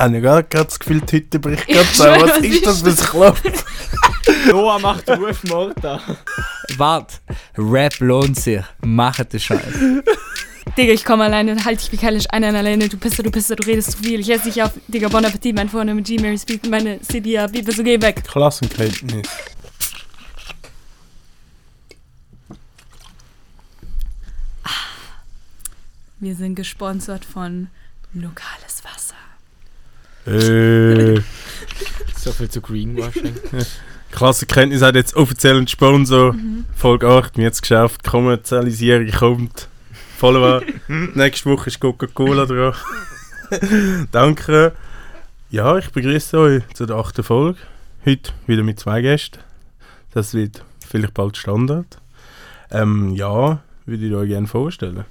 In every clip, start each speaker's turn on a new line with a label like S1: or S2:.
S1: habe ich gerade das Gefühl, die Hütte bricht gerade zusammen. Was ist das für ein Klopf?
S2: Noah macht Rufmord an.
S3: Warte, Rap lohnt sich. Macht den Scheiß.
S4: Digga, ich komme alleine, halt ich wie kallisch einen alleine, du Pisser, du Pisser, du redest zu viel. Ich esse dich auf, Digga, Bon Appetit, mein Freund mit G-Mary Speed, meine CD ab, wie so geh weg.
S1: Klassenkenntnis.
S4: Wir sind gesponsert von Lokales Wasser.
S1: Äh,
S2: So viel zu Greenwashing.
S1: Klassenkenntnis hat jetzt offiziell einen Sponsor. Folge 8, wir haben es geschafft. Kommerzialisierung kommt. Follower. Nächste Woche ist Coca-Cola dran. Danke. Ja, ich begrüße euch zu der achten Folge. Heute wieder mit zwei Gästen. Das wird vielleicht bald Standard. Ähm, ja, würde ich euch gerne vorstellen.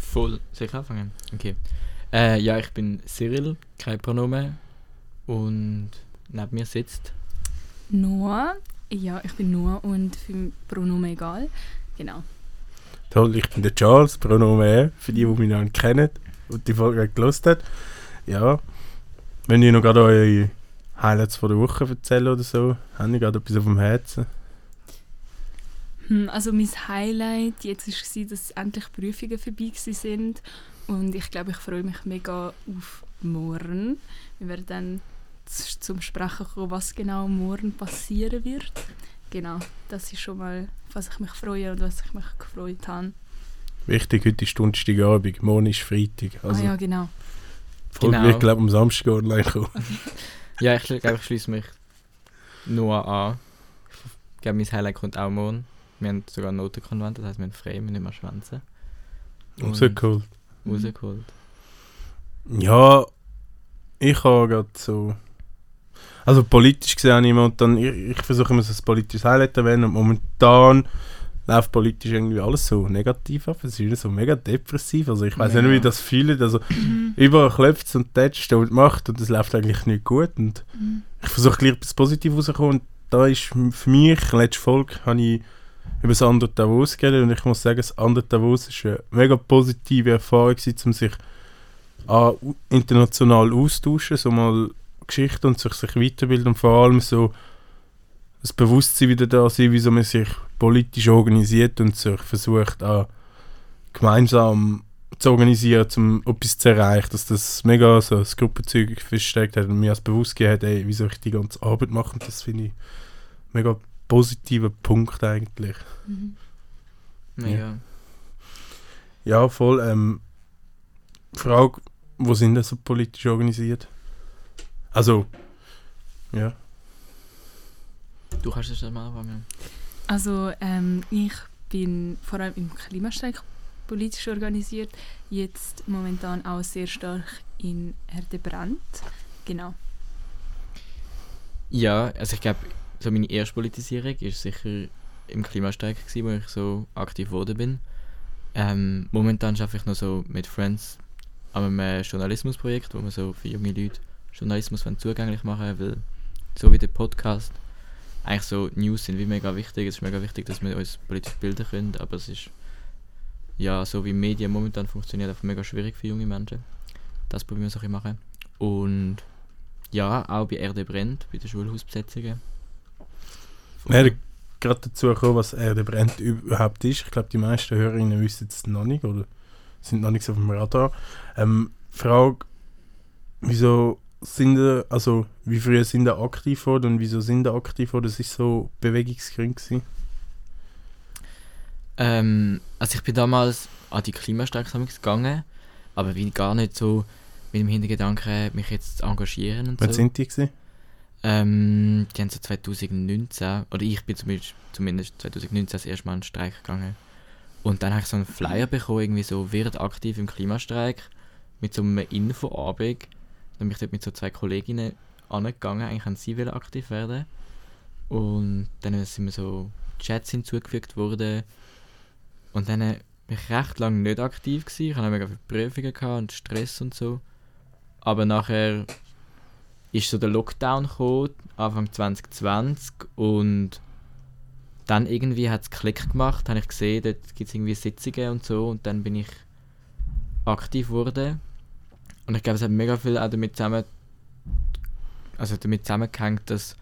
S2: Voll. Soll ich anfangen? Okay. Äh, ja, ich bin Cyril, kein Pronomen. Und neben mir sitzt.
S4: Noah. Ja, ich bin Noah und für Pronomen egal. Genau.
S1: Toll, ich bin der Charles, Pronomen für die, die mich noch nicht kennen und die Folge gelost hat. Ja, wenn ihr noch gerade eure Highlights von der Woche erzählen oder so, habe ich gerade etwas auf dem Herzen.
S4: Hm, Also mein Highlight jetzt war, dass endlich Prüfungen vorbei sind und ich glaube, ich freue mich mega auf morgen. Wir werden dann zum Sprechen kommen, was genau morgen passieren wird. Genau, das ist schon mal, was ich mich freue und was ich mich gefreut habe.
S1: Wichtig, heute ist Donnerstagabend, morgen ist Freitag. Also,
S4: ah ja, genau.
S1: Folge
S2: Genau.
S1: wird, glaube ich, am Samstag online kommen.
S2: Ja, ich glaube, ich schließe mich Noah an. Ich glaube, mein Highlight kommt auch morgen. Wir haben sogar einen Notenkonvent, das heißt, wir haben frei, wir nicht mehr schwänzen. Und
S1: So cool.
S2: Rausgeholt.
S1: Ja, ich habe gerade so. Also politisch gesehen habe ich momentan, ich, ich versuche immer so ein politisches Highlight zu erwähnen und momentan läuft politisch irgendwie alles so negativ ab. Es ist so mega depressiv. Also ich weiß
S2: Ja.
S1: nicht, wie das fühlt. Also überall klopft es und tätscht und macht und es läuft eigentlich nicht gut. Und ich versuche gleich etwas Positives rauszukommen. Und da ist für mich, letzte Folge, habe ich über das andere Davos geredet und ich muss sagen, das andere Davos ist eine mega positive Erfahrung um sich international austauschen, so mal Geschichte und sich, sich weiterbilden und vor allem so das Bewusstsein wieder da sein, wieso man sich politisch organisiert und sich versucht, auch gemeinsam zu organisieren, um etwas zu erreichen, dass das mega so das Gruppenzeug feststeckt hat und mir als bewusst gegeben hat, ey, wieso ich die ganze Arbeit mache. Und das finde ich mega positiver Punkt eigentlich.
S4: Mhm.
S2: Mega.
S1: Ja, voll. Ähm, Frage, wo sind denn so politisch organisiert? Also, ja.
S2: Du kannst das mal anfangen.
S4: Also ähm, ich bin vor allem im Klimastreik politisch organisiert, jetzt momentan auch sehr stark in Erdebrand. Genau.
S2: Ja, also ich glaube, so meine erste Politisierung ist sicher im Klimastreik gewesen, wo ich so aktiv geworden bin. Ähm, momentan arbeite ich noch so mit Friends an einem äh, Journalismusprojekt, wo wir so für junge Leute Journalismus zugänglich machen weil so wie der Podcast eigentlich so News sind wie mega wichtig. Es ist mega wichtig, dass wir uns politisch bilden können, aber es ist ja, so wie Medien momentan funktioniert, einfach mega schwierig für junge Menschen. Das probieren wir so ein machen. Und ja, auch bei Erde brennt, bei den Schulhausbesetzungen.
S1: Werden gerade dazu gekommen, was Erde brennt überhaupt ist. Ich glaube, die meisten Hörerinnen wissen es noch nicht oder sind noch nicht so auf dem Radar. Ähm, Frage, wieso sind ihr, also wie früher sind ihr aktiv geworden und wieso sind ihr aktiv geworden? Das ist so Bewegungsgrund gewesen.
S2: Ähm, also ich bin damals an die Klimastreik gegangen, aber wie gar nicht so mit dem Hintergedanken, mich jetzt zu engagieren und
S1: Wann
S2: so.
S1: sind die gewesen?
S2: Ähm, die haben so 2019, oder ich bin zumindest, zumindest 2019 das erste Mal in den Streik gegangen. Und dann habe ich so einen Flyer bekommen, irgendwie so, wird aktiv im Klimastreik, mit so einem Infoabend. Dann bin ich dort mit so zwei Kolleginnen angegangen, eigentlich haben sie aktiv werden. Und dann sind mir so Chats hinzugefügt worden. Und dann bin ich recht lange nicht aktiv gewesen. Ich hatte mega viele Prüfungen und Stress und so. Aber nachher ist so der Lockdown gekommen, Anfang 2020 und dann irgendwie hat es Klick gemacht, habe ich gesehen, dort gibt es irgendwie Sitzungen und so und dann bin ich aktiv geworden. Und ich glaube, es hat mega viel auch damit zusammen, also damit zusammengehängt, dass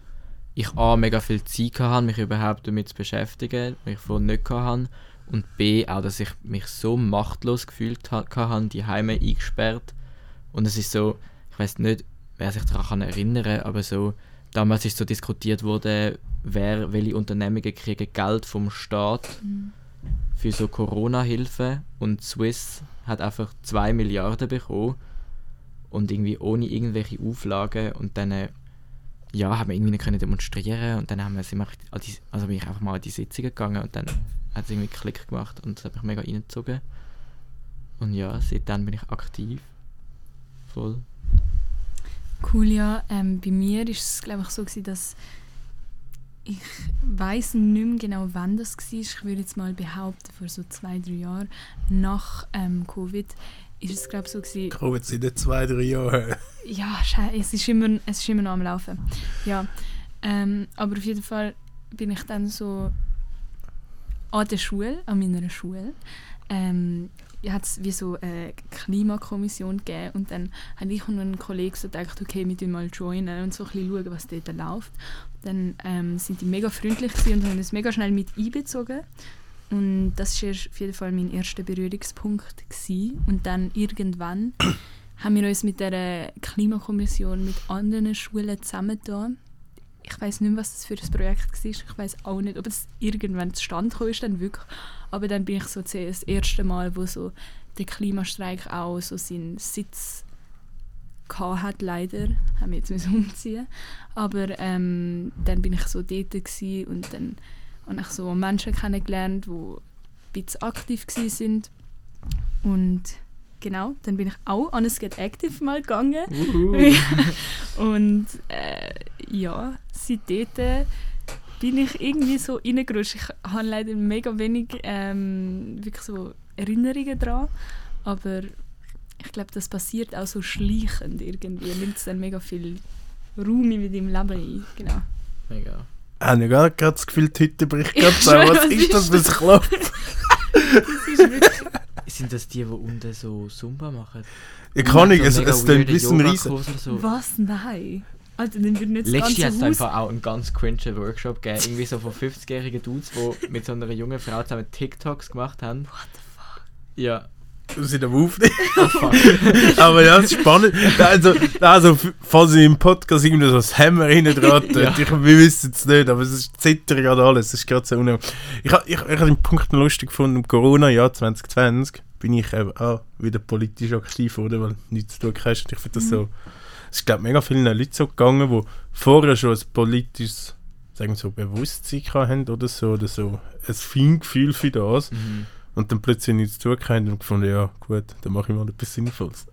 S2: ich A, mega viel Zeit hatte, mich überhaupt damit zu beschäftigen, mich vorher nicht hatte. Und B, auch, dass ich mich so machtlos gefühlt ha- hatte, die Heime eingesperrt. Und es ist so, ich weiß nicht, wer sich daran kann erinnern aber so, damals ist so diskutiert worden, wer, welche Unternehmungen kriegen Geld vom Staat für so Corona-Hilfe. Und Swiss hat einfach 2 Milliarden bekommen. Und irgendwie ohne irgendwelche Auflagen. Und dann äh, ja, haben wir irgendwie nicht können demonstrieren. Und dann haben wir, sind wir an die, also bin ich einfach mal an die Sitzung gegangen. Und dann hat es irgendwie Klick gemacht. Und das hat mich mega reingezogen. Und ja, seitdem bin ich aktiv. Voll.
S4: Cool, ja. Ähm, bei mir war es, glaube ich, so, gewesen, dass ich weiß nicht mehr genau, wann das war. Ich würde jetzt mal behaupten, vor so zwei, drei Jahren nach ähm, Covid ist es, glaube ich, so gewesen,
S1: jetzt in den zwei, drei Jahren.
S4: ja, es ist immer, es ist immer noch am Laufen. Ja, ähm, aber auf jeden Fall bin ich dann so an der Schule, an meiner Schule, ähm, hat es wie so eine Klimakommission gegeben und dann habe ich und ein Kollege so gedacht, okay, wir tun mal joinen und so ein bisschen schauen, was dort läuft. Dann ähm, sind die mega freundlich und haben uns mega schnell mit einbezogen. Und das war auf jeden Fall mein erster Berührungspunkt. Gewesen. Und dann irgendwann haben wir uns mit der Klimakommission mit anderen Schulen zusammengetan. Ich weiß nicht mehr, was das für ein Projekt war. Ich weiß auch nicht, ob es irgendwann zustande gekommen ist, dann wirklich. Aber dann bin ich so das erste Mal, wo so der Klimastreik auch so seinen Sitz hat, leider. Haben wir jetzt müssen umziehen. Aber ähm, dann bin ich so dort und dann habe ich so Menschen kennengelernt, die ein bisschen aktiv waren. sind. Und genau, dann bin ich auch an ein Get Active mal gegangen. und äh, ja, seitdem bin ich irgendwie so reingerutscht. Ich habe leider mega wenig ähm, wirklich so Erinnerungen daran, aber ich glaube, das passiert auch so schleichend irgendwie. Nimmt es dann mega viel Raum in deinem Leben ein. Genau.
S2: Mega.
S1: Habe ich gar gerade das Gefühl, die Hütte bricht
S4: Ich
S1: gerade zusammen. Was
S4: was
S1: ist das
S4: ist
S1: für ein Klopf?
S4: Das ist wirklich
S2: Sind das die, die unten so Zumba machen?
S1: Ich kann nicht, es, es klingt wie ein Riesen.
S2: So.
S4: Was? Nein. Alter, dann würde nicht das
S2: Letztes Jahr hat es einfach auch einen ganz cringe Workshop gegeben. Irgendwie so von 50-jährigen Dudes, die mit so einer jungen Frau zusammen TikToks gemacht haben. What the fuck? Ja.
S1: Am Aufnehmen.
S2: Oh fuck.
S1: Aber ja, es ist spannend. Also, also falls ich im Podcast irgendwie so das Hammer rein dran
S2: Ja.
S1: ich, wir wissen es nicht, aber es ist zittert gerade alles. Es ist gerade so unheimlich. Ich habe ich, ich hab den Punkt noch lustig gefunden, im Corona-Jahr 2020 bin ich eben auch wieder politisch aktiv, oder? Weil nichts zu tun hast. Und ich finde das so. Es ist, glaube mega vielen Leuten so gegangen, die vorher schon ein politisches sagen wir so, Bewusstsein haben oder so, oder so ein Feingefühl für das.
S2: Mhm.
S1: Und dann plötzlich nichts zu tun haben und gefunden, ja gut, dann mache ich mal etwas Sinnvolles.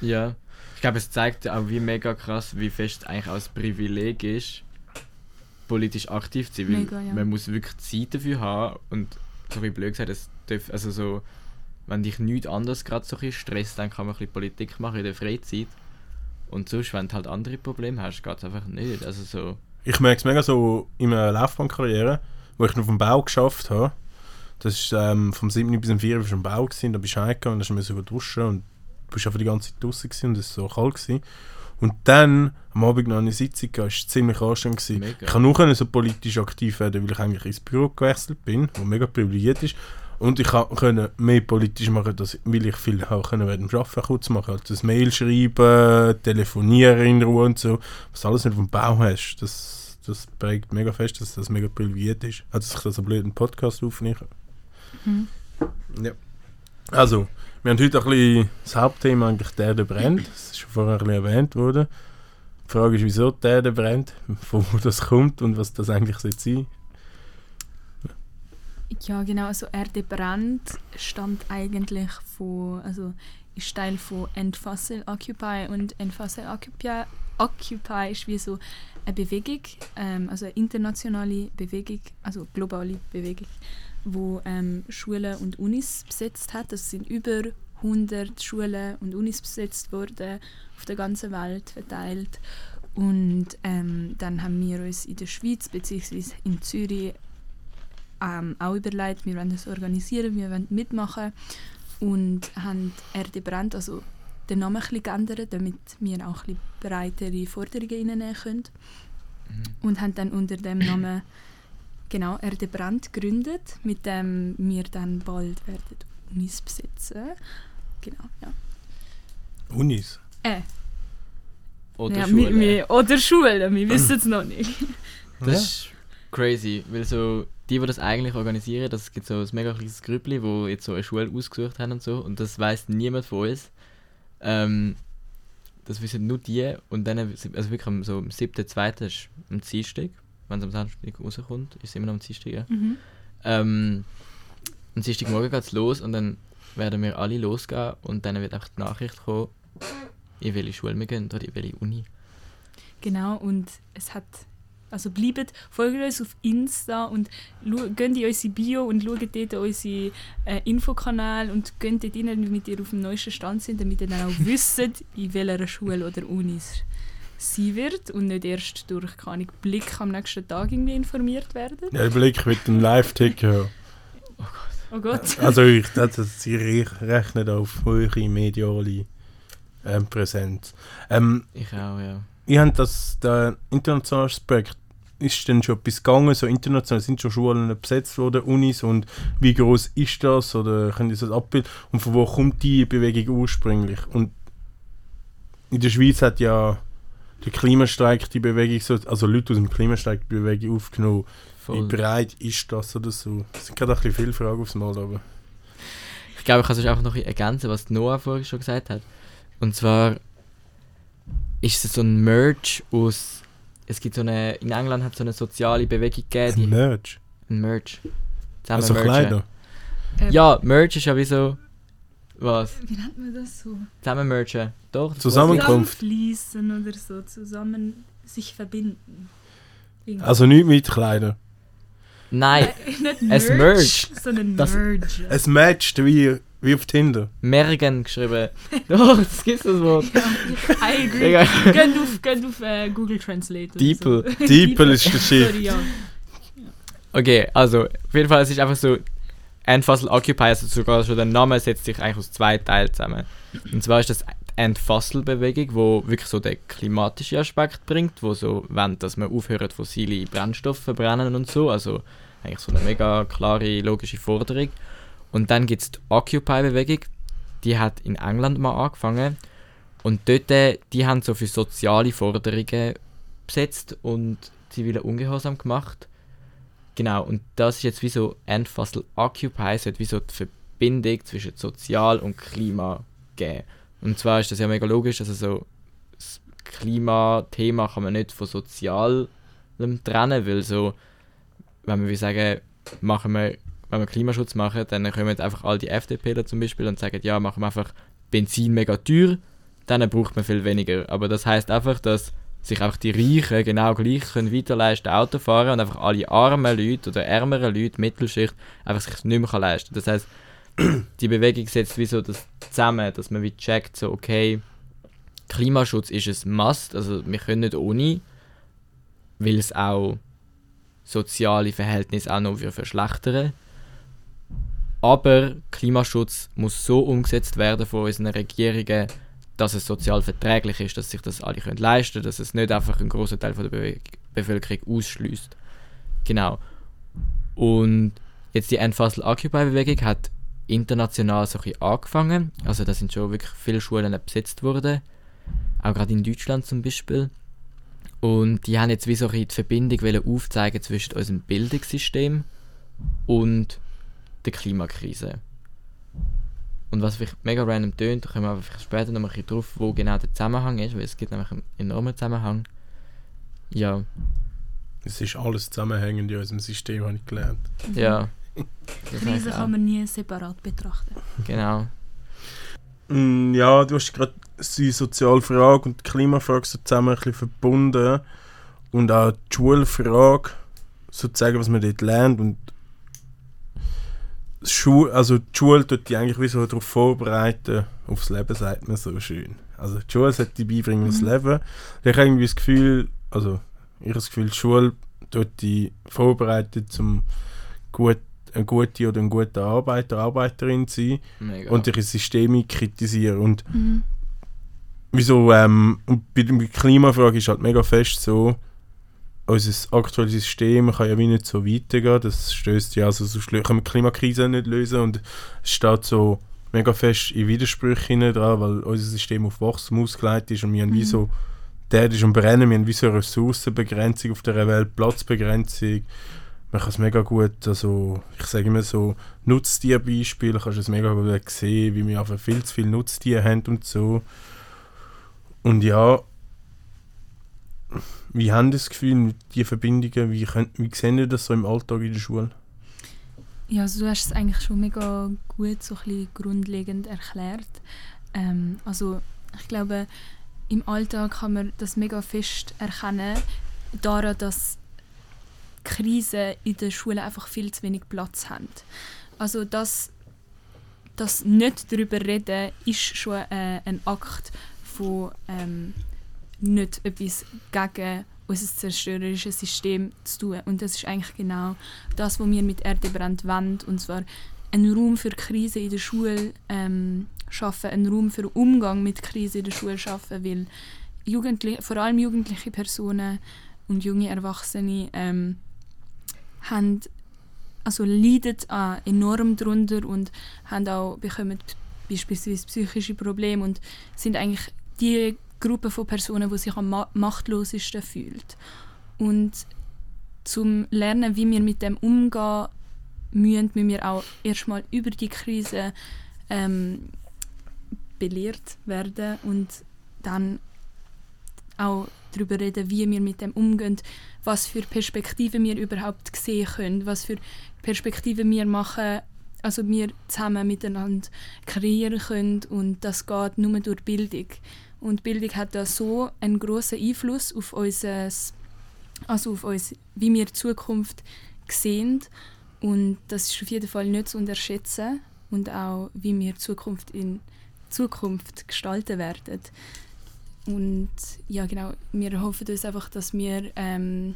S2: Ja. Ich glaube, es zeigt auch, wie mega krass, wie fest eigentlich auch ein Privileg ist, politisch aktiv zu sein. Weil
S4: Mega, ja.
S2: man muss wirklich Zeit dafür haben und so wie blöd gesagt, es darf, also so, wenn dich nichts anderes gerade so ein bisschen stresst, dann kann man ein bisschen Politik machen in der Freizeit. Und sonst, wenn du halt andere Probleme hast, geht es einfach nicht. Also so,
S1: Ich merke es mega so in meiner Laufbahnkarriere, wo ich noch dem Bau geschafft habe. Das ist ähm, vom 7. bis zum 4. war am Bau, gewesen, da bist du heimgegangen, da musst du duschen und du bist einfach die ganze Zeit draußen gewesen und es war so kalt. Gewesen. Und dann am Abend noch eine Sitzung, gehabt, es war ziemlich anstrengend. Gewesen.
S2: Mega.
S1: Ich kann können so politisch aktiv werden, weil ich eigentlich ins Büro gewechselt bin, wo mega privilegiert ist. Und ich kann- können mehr politisch machen, dass, weil ich viel auch können während dem Arbeiten kurz machen Also das Mail schreiben, telefonieren in Ruhe und so. Was alles nicht vom Bau hast, das, das prägt mega fest, dass das mega privilegiert ist. Also dass ich das so blöd einen Podcast aufnehme.
S4: Mhm.
S1: Ja. Also, wir haben heute ein bisschen das Hauptthema eigentlich der Erde brennt. Das ist schon vorher ein bisschen erwähnt worden. Die Frage ist, wieso die Erde brennt, von wo das kommt und was das eigentlich sein soll.
S4: Ja, genau. Also Erde brennt stammt eigentlich von, also ist Teil von End Occupy und End Occupy, Occupy ist wie so eine Bewegung, ähm, also eine internationale Bewegung, also globale Bewegung, wo ähm, Schulen und Unis besetzt hat. Es sind über 100 Schulen und Unis besetzt worden, auf der ganzen Welt verteilt. Und ähm, dann haben wir uns in der Schweiz bzw. in Zürich ähm, auch überlegt, wir wollen das organisieren, wir wollen mitmachen und haben Erde brennt, also den Namen ein bisschen geändert, damit wir auch ein bisschen breitere Forderungen reinnehmen können.
S2: Mhm.
S4: Und haben dann unter dem Namen genau Erde Brand gegründet, mit dem wir dann bald werden Unis besetzen. Genau, ja.
S1: Unis.
S4: Äh,
S2: Oder
S4: ja,
S2: Schule.
S4: Wir, wir, oder Schule, wir wissen es noch nicht.
S2: Das ist crazy, weil so die, die das eigentlich organisieren, das gibt so ein mega kleines Grüppli, wo jetzt so eine Schule ausgesucht haben und so und das weiß niemand von uns. Ähm, das wissen nur die und dann, also wirklich am, so am 7.2. ist am Dienstag, wenn es am Samstag rauskommt, ist es immer noch am Dienstag, ja.
S4: Mhm.
S2: Ähm, am Dienstagmorgen geht es los und dann werden wir alle losgehen und dann wird einfach die Nachricht kommen, in welche Schule wir gehen oder in welche Uni.
S4: Genau, und es hat. Also bleibt, folgt uns auf Insta und geht in unsere Bio und schaut dort unsere äh, Infokanäle und geht dort rein, damit ihr auf dem neuesten Stand sind, damit ihr dann auch wisst, in welcher Schule oder Uni es sein wird und nicht erst durch keine Ahnung, Blick am nächsten Tag irgendwie informiert werden.
S1: Ja, Blick mit dem Live-Ticker.
S4: Oh Gott.
S1: Also ich, das, das, ich rechne da auf hohe mediale ähm, Präsenz. Ähm,
S2: Ich auch, ja.
S1: ich habe das, der internationale Aspekt, ist denn schon etwas gegangen, so international sind schon Schulen besetzt worden, Unis und wie groß ist das oder können Sie das abbilden und von wo kommt die Bewegung ursprünglich? Und in der Schweiz hat ja der Klimastreik die Bewegung, so, also Leute aus dem Klimastreik die Bewegung aufgenommen. Wie
S2: Voll.
S1: breit ist das oder so? Das sind gerade ein bisschen viele Fragen aufs Mal, aber...
S2: Ich glaube, ich kann sonst einfach noch ergänzen, was Noah vorhin schon gesagt hat. Und zwar ist es so ein Merge aus. Es gibt so eine. In England hat es so eine soziale Bewegung gegeben.
S1: Ein Merch.
S2: Ein Merge. Zusammen
S1: Also
S2: mergen.
S1: Kleider.
S4: Ähm,
S2: Ja, Merge ist ja wie so. Was?
S4: Wie nennt man das so?
S2: Zusammen mergen. Doch?
S1: Zusammenkunft.
S4: Zusammenfließen oder so, zusammen sich verbinden. Irgendwie.
S1: Also nicht mit Kleider.
S2: ich. Nein,
S4: nicht
S2: es
S4: Merge,
S2: merge.
S4: sondern
S2: Das-
S4: Merge.
S1: Es matcht wie, wie auf Tinder.
S2: Mergen geschrieben. Doch, das gibt das Wort.
S4: I agree. Geht auf, geht auf äh, Google Translate.
S2: Diepel.
S4: So.
S1: Diepel ist der Shit.
S4: Ja.
S2: Okay, also auf jeden Fall, es ist einfach so Endfassel Occupy, also sogar schon der Name setzt sich eigentlich aus zwei Teilen zusammen. Und zwar ist das die Endfassel-Bewegung, wo wirklich so den klimatischen Aspekt bringt, wo so wollen, dass man aufhört, fossile Brennstoffe verbrennen und so, also eigentlich so eine mega klare, logische Forderung. Und dann gibt es die Occupy-Bewegung, die hat in England mal angefangen und dort, äh, die haben so für soziale Forderungen besetzt und zivile Ungehorsam gemacht. Genau, und das ist jetzt wie so Endfassel Occupy, es hat wie so die Verbindung zwischen Sozial und Klima geben. Und zwar ist das ja mega logisch, also so das Klimathema kann man nicht von Sozialem trennen, weil so, wenn wir wie sagen, machen wir, wenn wir Klimaschutz machen, dann kommen einfach all die FDPler zum Beispiel und sagen, ja, machen wir einfach Benzin mega teuer, dann braucht man viel weniger. Aber das heißt einfach, dass sich einfach die Reichen genau gleich können weiterleisten Auto fahren und einfach alle armen Leute oder ärmeren Leute, Mittelschicht, einfach sich nicht mehr leisten Das heißt, die Bewegung setzt wie so das zusammen, dass man wie checkt, so okay, Klimaschutz ist ein Must, also wir können nicht ohne, weil es auch soziale Verhältnisse auch noch verschlechtern. Aber Klimaschutz muss so umgesetzt werden von unseren Regierungen, dass es sozial verträglich ist, dass sich das alle können leisten können, dass es nicht einfach einen großen Teil von der Be Bevölkerung ausschließt. Genau. Und jetzt die Endfassel Occupy-Bewegung hat international so ein angefangen. Also da sind schon wirklich viele Schulen besetzt worden. Auch gerade in Deutschland zum Beispiel. Und die haben jetzt wie so ein die Verbindung aufzeigen zwischen unserem Bildungssystem und der Klimakrise. Und was vielleicht mega random tönt, da kommen wir aber vielleicht später noch mal ein bisschen drauf, wo genau der Zusammenhang ist, weil es gibt nämlich einen enormen Zusammenhang. Ja,
S1: Es ist alles zusammenhängend in unserem System, habe ich gelernt.
S2: ja. Das
S4: Krise kann man nie separat betrachten.
S2: Genau.
S1: Mm, ja, du hast gerade die Sozialfrage und die Klimafrage so zusammen ein bisschen verbunden. Und auch die Schulfrage, sozusagen, was man dort lernt. Und Schule, also die Schule tut die eigentlich wie so darauf vorbereiten, aufs Leben, sagt man so schön. Also die Schule sollte die beibringen
S4: Mhm.
S1: Leben. Ich habe irgendwie das Gefühl, also ich habe das Gefühl, die Schule tut die vorbereiten, zum gut, eine gute oder ein guter Arbeiter, Arbeiterin zu sein
S2: Mega.
S1: und ihre Systeme kritisieren. Und
S4: Mhm.
S1: wieso, ähm, und bei der Klimafrage ist halt mega fest so, unser aktuelles System kann ja wie nicht so weitergehen, das stößt ja, also sonst können wir die Klimakrise nicht lösen und es steht so mega fest in Widersprüche dran, weil unser System auf Wachstum ausgelegt ist und wir haben wie
S4: Mhm.
S1: so, der ist am Brennen, wir haben wie so eine Ressourcenbegrenzung auf der Welt, Platzbegrenzung, man kann es mega gut, also ich sage immer so, Nutztierbeispiele, kannst du es mega gut sehen, wie wir einfach viel zu viele Nutztiere haben und so. Und ja, wie haben das Gefühl diesen Verbindungen, wie, könnt, wie sehen Sie das so im Alltag in der Schule?
S4: Ja, also du hast es eigentlich schon mega gut, so ein grundlegend erklärt. Ähm, also ich glaube, im Alltag kann man das mega fest erkennen, daran, dass Krisen in der Schule einfach viel zu wenig Platz haben. Also das, das nicht darüber reden, ist schon äh, ein Akt von ähm, nicht etwas gegen unser zerstörerisches System zu tun. Und das ist eigentlich genau das, was wir mit Erdbebrand wollen. Und zwar einen Raum für Krise in der Schule ähm, schaffen, einen Raum für Umgang mit Krise in der Schule schaffen, weil Jugendliche, vor allem jugendliche Personen und junge Erwachsene ähm, haben, also leiden auch enorm darunter und haben auch, bekommen beispielsweise psychische Probleme und sind eigentlich die Gruppe von Personen, die sich am ma machtlosesten fühlt. Und zum Lernen, wie wir mit dem umgehen müssen, müssen wir auch erstmal über die Krise ähm, belehrt werden und dann auch darüber reden, wie wir mit dem umgehen, was für Perspektiven wir überhaupt sehen können, was für Perspektiven wir machen, also wir zusammen miteinander kreieren können und das geht nur durch Bildung. Und Bildung hat da so einen großen Einfluss auf unser, also auf uns, wie wir die Zukunft sehen und das ist auf jeden Fall nicht zu unterschätzen und auch wie wir die Zukunft in Zukunft gestalten werden. Und ja, genau, wir hoffen uns einfach, dass wir ähm,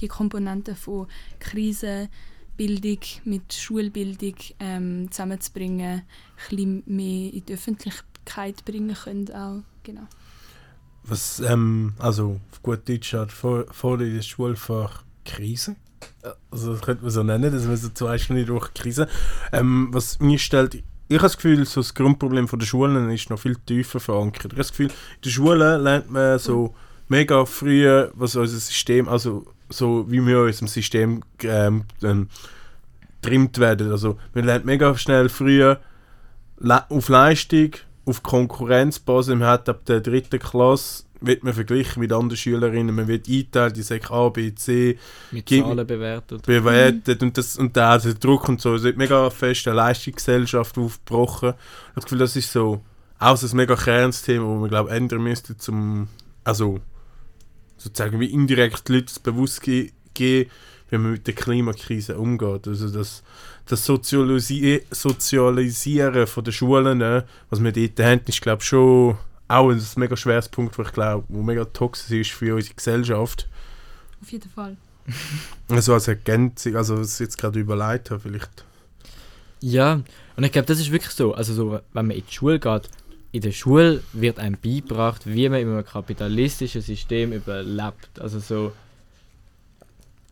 S4: die Komponenten von Krise, Bildung mit Schulbildung ähm, zusammenzubringen, ein bisschen mehr in die Öffentlichkeit bringen können auch. Genau.
S1: Was, ähm, also auf gut Deutsch hat vor, vor das Schulfach Krise. Äh, Also das könnte man so nennen, dass man so zwei Stunden durch Krise. Ähm, was mir stellt, ich habe das Gefühl, so das Grundproblem von der Schulen ist noch viel tiefer verankert. Ich habe das Gefühl, in der Schule lernt man so mega früh, was unser System, also so wie wir in unserem System ähm, ähm, getrimmt werden. Also man lernt mega schnell früher auf Leistung, auf Konkurrenzbasis. Man hat ab der dritten Klasse wird man verglichen mit anderen Schülerinnen, man wird eingeteilt, die sagen A, B, C,
S2: Mit Zahlen bewertet.
S1: bewertet und, das, und der, der Druck und so. Es wird mega fest eine Leistungsgesellschaft aufgebrochen. Ich habe das Gefühl, das ist so auch ein mega Kernthema, wo man glaube ändern müsste, zum also sozusagen wie indirekt die Leute das bewusst ge geben, wie man mit der Klimakrise umgeht. Also das, das Sozialisi Sozialisieren von der Schulen, ne, was wir dort haben, ist glaube schon auch ein mega schweres Punkt, wo ich glaube, wo mega toxisch ist für unsere Gesellschaft.
S4: Auf jeden Fall.
S1: Also als Ergänzung, also was ich jetzt gerade überlegt habe, vielleicht.
S2: Ja, und ich glaube, das ist wirklich so. Also, so, wenn man in die Schule geht, in der Schule wird einem beigebracht, wie man in einem kapitalistischen System überlebt. Also, so.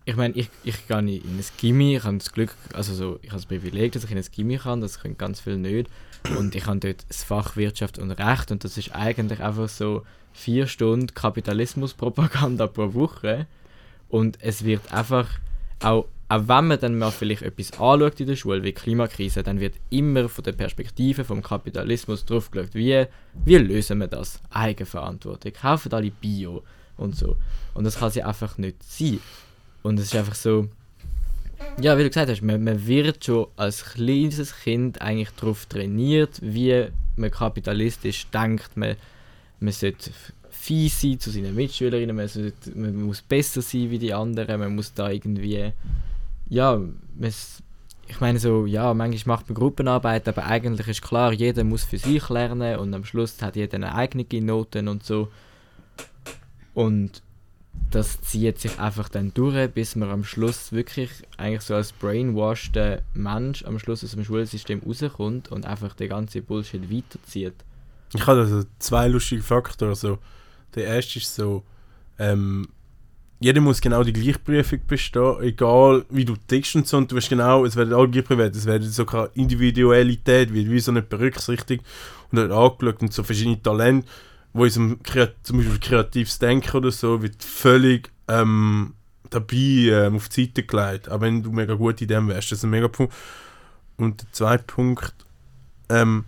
S2: Ich meine, ich, ich gehe in ein Gimmi, ich habe das Glück, also so, ich habe das Privileg, dass ich in ein Gimmi kann, das können ganz viele nicht. Und ich habe dort das Fach Wirtschaft und Recht und das ist eigentlich einfach so vier Stunden Kapitalismuspropaganda pro Woche. Und es wird einfach auch, auch wenn man dann mal vielleicht etwas anschaut in der Schule, wie Klimakrise, dann wird immer von der Perspektive vom Kapitalismus drauf geschaut, wie, wie lösen wir das? Eigenverantwortung, kaufen alle Bio und so. Und das kann sie einfach nicht sein. Und es ist einfach so, ja, wie du gesagt hast, man, man wird schon als kleines Kind eigentlich darauf trainiert, wie man kapitalistisch denkt, man, man sollte fies sein zu seinen Mitschülerinnen, man, sollte, man muss besser sein wie die anderen, man muss da irgendwie, ja, man, ich meine so, ja, manchmal macht man Gruppenarbeit, aber eigentlich ist klar, jeder muss für sich lernen und am Schluss hat jeder eine eigene Noten und so. Und das zieht sich einfach dann durch, bis man am Schluss wirklich eigentlich so als brainwashed Mensch am Schluss aus dem Schulsystem rauskommt und einfach den ganzen Bullshit weiterzieht.
S1: Ich habe also zwei lustige Faktoren. Also, der erste ist so, ähm, jeder muss genau die gleiche Prüfung bestehen, egal wie du tickst und so. Und du weißt genau, es werden alle gleich bewertet. Es werden so keine Individualität, wird wie so nicht berücksichtigt und dann angeschaut und so verschiedene Talente, wo Kreat zum Beispiel kreatives Denken oder so, wird völlig ähm, dabei ähm, auf die Seite gelegt. Aber wenn du mega gut in dem wärst, das ist ein mega Punkt. Und der zweite Punkt, ähm,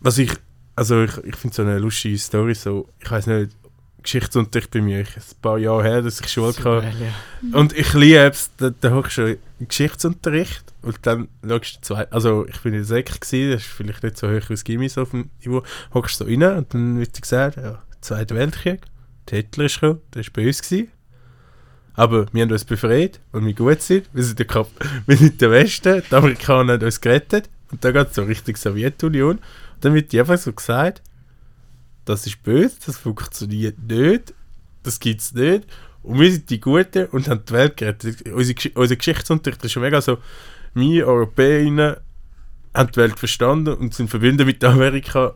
S1: was ich, also ich, ich finde so eine lustige Story, so, ich weiß nicht, Geschichtsunterricht bei mir, ein paar Jahre her, dass ich Schule hatte.
S2: Surreal, ja.
S1: Und ich liebe es, da, da hockst du Geschichtsunterricht und dann schaust du zwei, also ich bin in der Sek gewesen, das ist vielleicht nicht so hoch wie das Gimmis auf dem Niveau, hockst du so rein und dann wird dir gesagt, ja, Zweiter Weltkrieg, der Hitler ist gekommen, der war bei uns gewesen. Aber wir haben uns befreit und wir gut sind, wir sind der, Kap wir sind der Westen, die Amerikaner haben uns gerettet und dann geht es so Richtung Sowjetunion. Und dann wird dir einfach so gesagt, das ist böse, das funktioniert nicht, das gibt es nicht. Und wir sind die Guten und haben die Welt gerettet. Unsere, Gesch- unser Geschichtsunterricht ist schon mega so, wir Europäer haben die Welt verstanden und sind verbunden mit Amerika.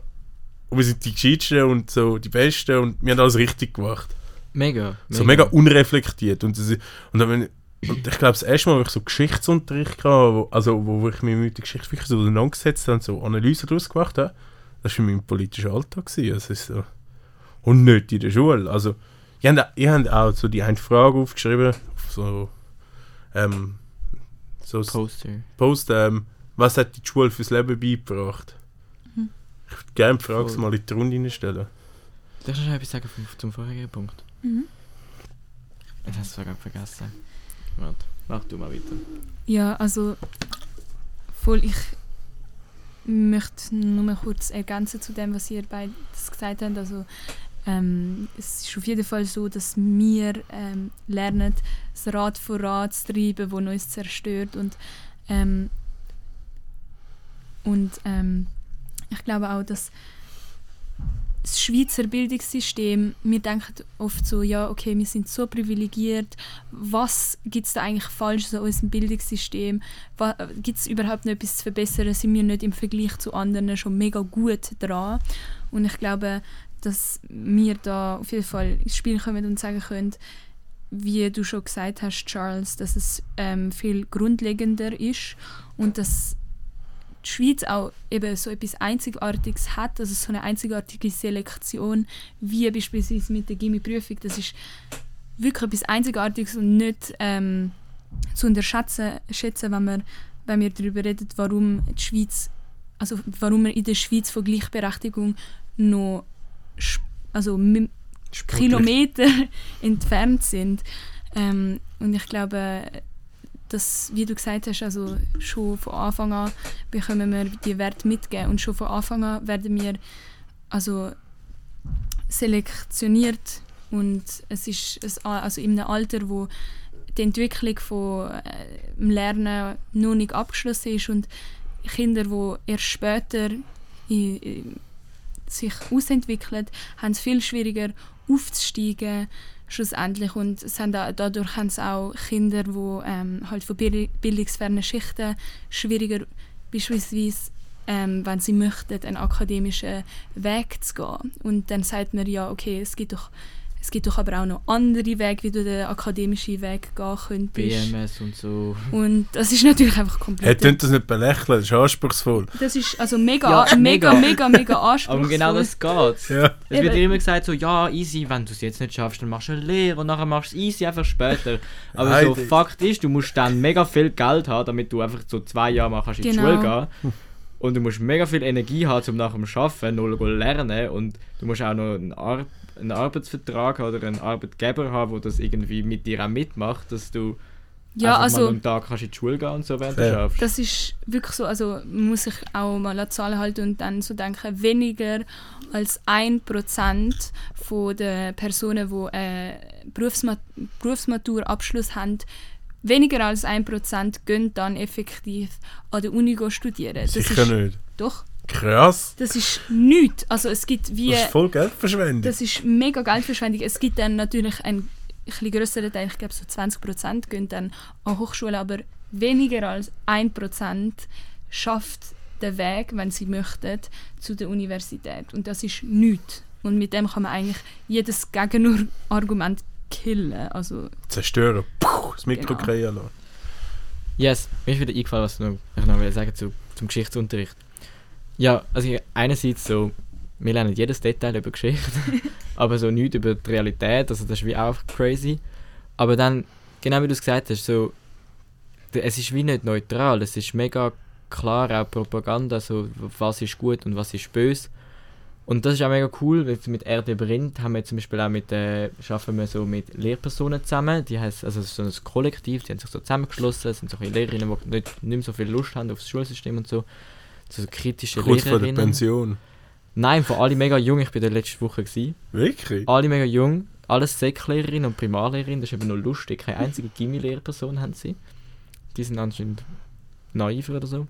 S1: Und wir sind die Gescheitsten und so die Besten und wir haben alles richtig gemacht.
S2: Mega.
S1: So mega unreflektiert. Und, das, und, dann, und ich glaube, das erste Mal, wo ich so Geschichtsunterricht hatte, wo, also wo, wo ich mich mit der Geschichte wirklich so auseinandergesetzt habe und so Analysen daraus gemacht habe, das war in meinem politischen Alltag. Gewesen. Das ist so. Und nicht in der Schule. Also, ihr habt, ihr habt auch so die eine Frage aufgeschrieben, auf so, ähm, so
S2: Poster.
S1: Post, ähm, was hat die Schule fürs Leben beigebracht?
S4: Mhm.
S1: Ich würde gerne die Frage mal in die Runde stellen.
S2: Darf ich noch etwas sagen vom, zum vorherigen Punkt?
S4: Mhm.
S2: Ich habe es sogar vergessen. Warte, mach du mal weiter.
S4: Ja, also voll, ich möchte nur kurz ergänzen zu dem, was ihr beide gesagt habt. Also ähm, es ist auf jeden Fall so, dass wir ähm, lernen, das Rad vor Rad zu treiben, das uns zerstört und ähm, und ähm, ich glaube auch, dass das Schweizer Bildungssystem, wir denken oft so, ja, okay, wir sind so privilegiert, was gibt es da eigentlich falsch an unserem Bildungssystem? Gibt es überhaupt noch etwas zu verbessern? Sind wir nicht im Vergleich zu anderen schon mega gut dran? Und ich glaube, dass wir da auf jeden Fall ins Spiel kommen und sagen können, wie du schon gesagt hast, Charles, dass es ähm, viel grundlegender ist und dass die Schweiz auch eben so etwas Einzigartiges hat, also so eine einzigartige Selektion, wie beispielsweise mit der Gimmi-Prüfung. Das ist wirklich etwas Einzigartiges und nicht ähm, zu unterschätzen, schätzen, wenn, man, wenn wir darüber reden, warum die Schweiz, also warum wir in der Schweiz von Gleichberechtigung noch also Kilometer entfernt sind. Ähm, und ich glaube, dass, wie du gesagt hast, also schon von Anfang an bekommen wir die Werte mitgeben und schon von Anfang an werden wir also selektioniert und es ist ein, Al- also in einem Alter, wo die Entwicklung von äh, Lernen noch nicht abgeschlossen ist und Kinder, die erst später i- i- sich ausentwickeln, haben es viel schwieriger aufzusteigen schlussendlich und es haben da, dadurch haben es auch Kinder, die ähm, halt von bild- bildungsfernen Schichten schwieriger beispielsweise ähm, wenn sie möchten, einen akademischen Weg zu gehen. Und dann sagt man ja, okay, es gibt doch, es gibt doch aber auch noch andere Wege, wie du den akademischen Weg gehen könntest.
S2: BMS und so.
S4: Und das ist natürlich einfach
S1: Hey,
S4: komplett...
S1: könnt das nicht belächeln, das ist anspruchsvoll.
S4: das ist also mega,
S2: Ja,
S4: mega,
S2: mega.
S4: mega, mega anspruchsvoll.
S2: Aber genau das geht.
S1: Ja.
S2: Es wird
S4: Eben.
S2: immer gesagt so, ja, easy, wenn du es jetzt nicht schaffst, dann machst du eine Lehre und nachher machst du es easy einfach später. Aber
S1: Nein,
S2: so,
S1: das-
S2: Fakt ist, du musst dann mega viel Geld haben, damit du einfach so zwei Jahre mal kannst in die
S4: Genau.
S2: Schule gehen Und du musst mega viel Energie haben, um nach dem Arbeiten noch zu lernen. Und du musst auch noch einen, Ar einen Arbeitsvertrag oder einen Arbeitgeber haben, der das irgendwie mit dir auch mitmacht, dass du
S4: ja,
S2: einfach mal
S4: also
S2: am Tag kannst in die Schule gehen und so, während
S1: Fair.
S2: du schaffst.
S4: das ist wirklich so, also man muss sich auch mal an die Zahlen halten und dann so denken, weniger als 1% von den Personen, die äh, Berufsma Berufsmaturabschluss haben, weniger als 1% gehen dann effektiv an der Uni studieren. Das
S1: Sicher
S4: ist,
S1: nicht.
S4: Doch,
S1: Krass.
S4: das ist nichts. Also es gibt wie...
S1: Das ist voll Geldverschwendung.
S4: Das ist mega Geldverschwendung. Es gibt dann natürlich einen ein größeren Teil, ich glaube so 20% gehen dann an Hochschulen, aber weniger als 1% schafft den Weg, wenn sie möchten, zu der Universität. Und das ist nichts. Und mit dem kann man eigentlich jedes Gegenargument killen. Also,
S1: Zerstören. Puh, das Mikro
S4: Genau.
S1: kreieren.
S2: Yes, mir ist wieder eingefallen, was ich noch, ich noch sagen zu, zum Geschichtsunterricht. Ja, also einerseits so, wir lernen jedes Detail über Geschichte, aber so nichts über die Realität, also das ist wie auch crazy. Aber dann, genau wie du es gesagt hast, so, es ist wie nicht neutral, es ist mega klar auch Propaganda, so was ist gut und was ist böse. Und das ist auch mega cool, weil mit RD Brind haben wir zum Beispiel auch mit, äh, arbeiten wir so mit Lehrpersonen zusammen, die heißt also so ein Kollektiv, die haben sich so zusammengeschlossen, es sind so Lehrerinnen, die nicht, nicht mehr so viel Lust haben auf das Schulsystem und so, so kritische
S1: Kurz vor der
S2: Lehrerinnen.
S1: Pension.
S2: Nein, von alle mega jung, ich bin der letzte Woche gewesen.
S1: Wirklich?
S2: Alle mega jung, alles Säcklehrerinnen und Primarlehrerinnen, das ist eben nur lustig, keine einzige Gimmi-Lehrperson haben sie. Die sind anscheinend naiv oder so.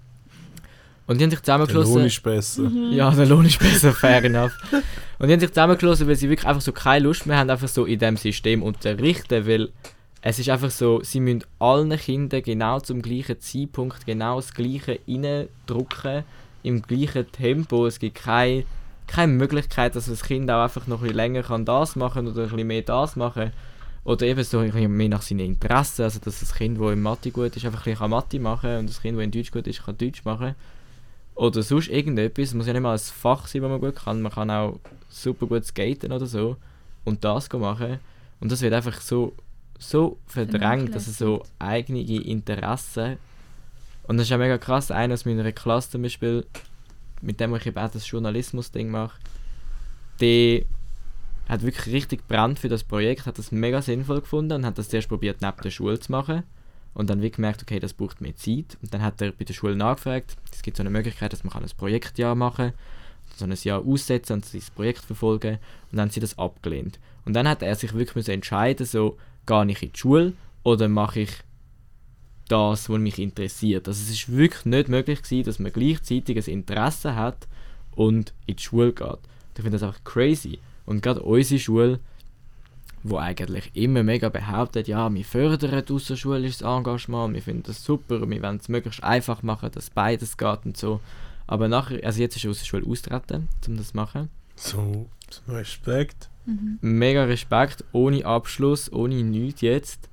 S2: Und die haben sich
S1: Der Lohn
S2: zusammengeschlossen.
S1: ist besser.
S2: Ja, der Lohn ist besser, fair enough. Und die haben sich zusammengeschlossen, weil sie wirklich einfach so keine Lust mehr haben, einfach so in diesem System unterrichten, weil es ist einfach so, sie müssen allen Kindern genau zum gleichen Zeitpunkt genau das Gleiche reindrücken, im gleichen Tempo. Es gibt keine, keine Möglichkeit, dass das Kind auch einfach noch ein länger kann das machen oder ein mehr das machen. Oder eben so ein bisschen mehr nach seinen Interessen, also dass das Kind, das in Mathe gut ist, einfach ein bisschen Mathe machen kann und das Kind, das in Deutsch gut ist, kann Deutsch machen oder sonst irgendetwas. Es muss ja nicht mal ein Fach sein, das man gut kann. Man kann auch super gut skaten oder so und das machen. Und das wird einfach so, so verdrängt, dass es so eigene Interessen. Und das ist ja mega krass. Einer aus meiner Klasse zum Beispiel, mit dem ich eben auch das Journalismus-Ding mache, der hat wirklich richtig brennt für das Projekt, hat das mega sinnvoll gefunden und hat das zuerst probiert, neben der Schule zu machen. Und dann wie gemerkt, okay, das braucht mehr Zeit. Und dann hat er bei der Schule nachgefragt, es gibt so eine Möglichkeit, dass man ein Projektjahr machen kann, so ein Jahr aussetzen und sein Projekt verfolgen. Und dann haben sie das abgelehnt. Und dann hat er sich wirklich müssen entscheiden, so, gehe ich in die Schule oder mache ich das, was mich interessiert. Also es ist wirklich nicht möglich gewesen, dass man gleichzeitig ein Interesse hat und in die Schule geht. Ich finde das einfach crazy. Und gerade unsere Schule, wo eigentlich immer mega behauptet, ja, wir fördern außerschulisches Engagement, wir finden das super, wir wollen es möglichst einfach machen, dass beides geht und so. Aber nachher, also jetzt ist der Schule austreten, um das zu machen.
S1: So, zum Respekt.
S2: Mega Respekt, ohne Abschluss, ohne nichts jetzt.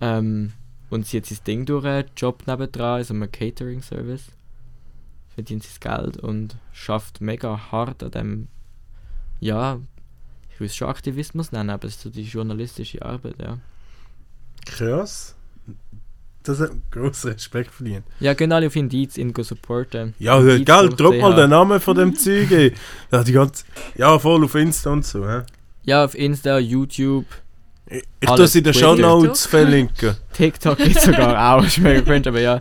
S2: Ähm, und sie hat sein Ding durch, einen Job nebendran, also einem Catering-Service. Verdient sein Geld und schafft mega hart an dem, ja, ich will es schon Aktivismus nennen, aber es ist so die journalistische Arbeit, ja.
S1: Krass. Das hat grossen Respekt verdient.
S2: Ja, gehen alle auf Indiz, ihn supporten.
S1: Ja, gell,
S2: Indiz.ch.
S1: drop mal den Namen von dem Zeug. die ganze, ja, voll auf Insta und so. hä?
S2: Ja, auf Insta, YouTube,
S1: Ich, ich tue es in den
S2: Twitter.
S1: Shownotes verlinken.
S2: TikTok gibt sogar auch, ist mega cringe, aber ja.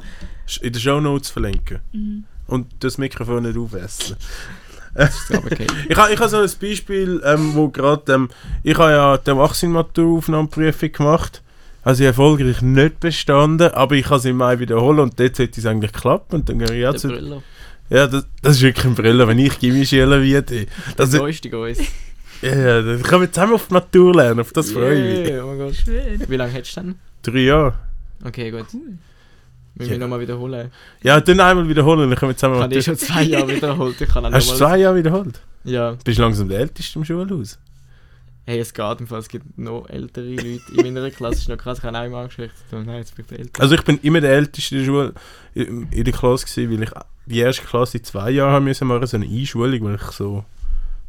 S1: In den Shownotes verlinken.
S4: Mhm.
S1: Und das Mikrofon nicht aufessen.
S2: Ist okay.
S1: Ich habe ich ha so ein Beispiel, ähm, wo gerade, ähm, ich habe ja die Erwachsenenmaturaufnahmeprüfung gemacht. Also ich erfolgreich nicht bestanden, aber ich kann es im Mai wiederholen und dort sollte es eigentlich klappen. Und dann gehe ich ja zu,
S2: Brille.
S1: Ja, das, das ist wirklich ein Brille, wenn ich Gimmischüler werde. Das,
S2: neueste uns.
S1: ja, dann können wir zusammen auf die Natur lernen, auf das freue ich mich.
S2: Yeah, oh mein Gott.
S4: Schön.
S2: Wie lange hättest du denn?
S1: Drei Jahre.
S2: Okay, gut.
S4: Cool.
S2: Müssen
S1: Ja.
S2: wir nochmal wiederholen.
S1: Ja, dann einmal wiederholen, dann können wir zusammen
S2: Ich habe eh
S1: Matur.
S2: schon zwei Jahre wiederholt. Ich kann auch
S1: Hast du zwei Jahre wiederholt?
S2: Ja.
S1: Bist du langsam der Älteste im Schulhaus?
S2: Hey, es geht im Fall. Es gibt noch ältere Leute in meiner Klasse. ist noch krass. Ich habe auch immer Geschichte zu tun. Nein, jetzt bin ich der.
S1: Also ich bin immer der Älteste in der Schule, in, der Klasse gewesen, weil ich die erste Klasse zwei Jahren haben müssen machen, so eine Einschulung, weil ich so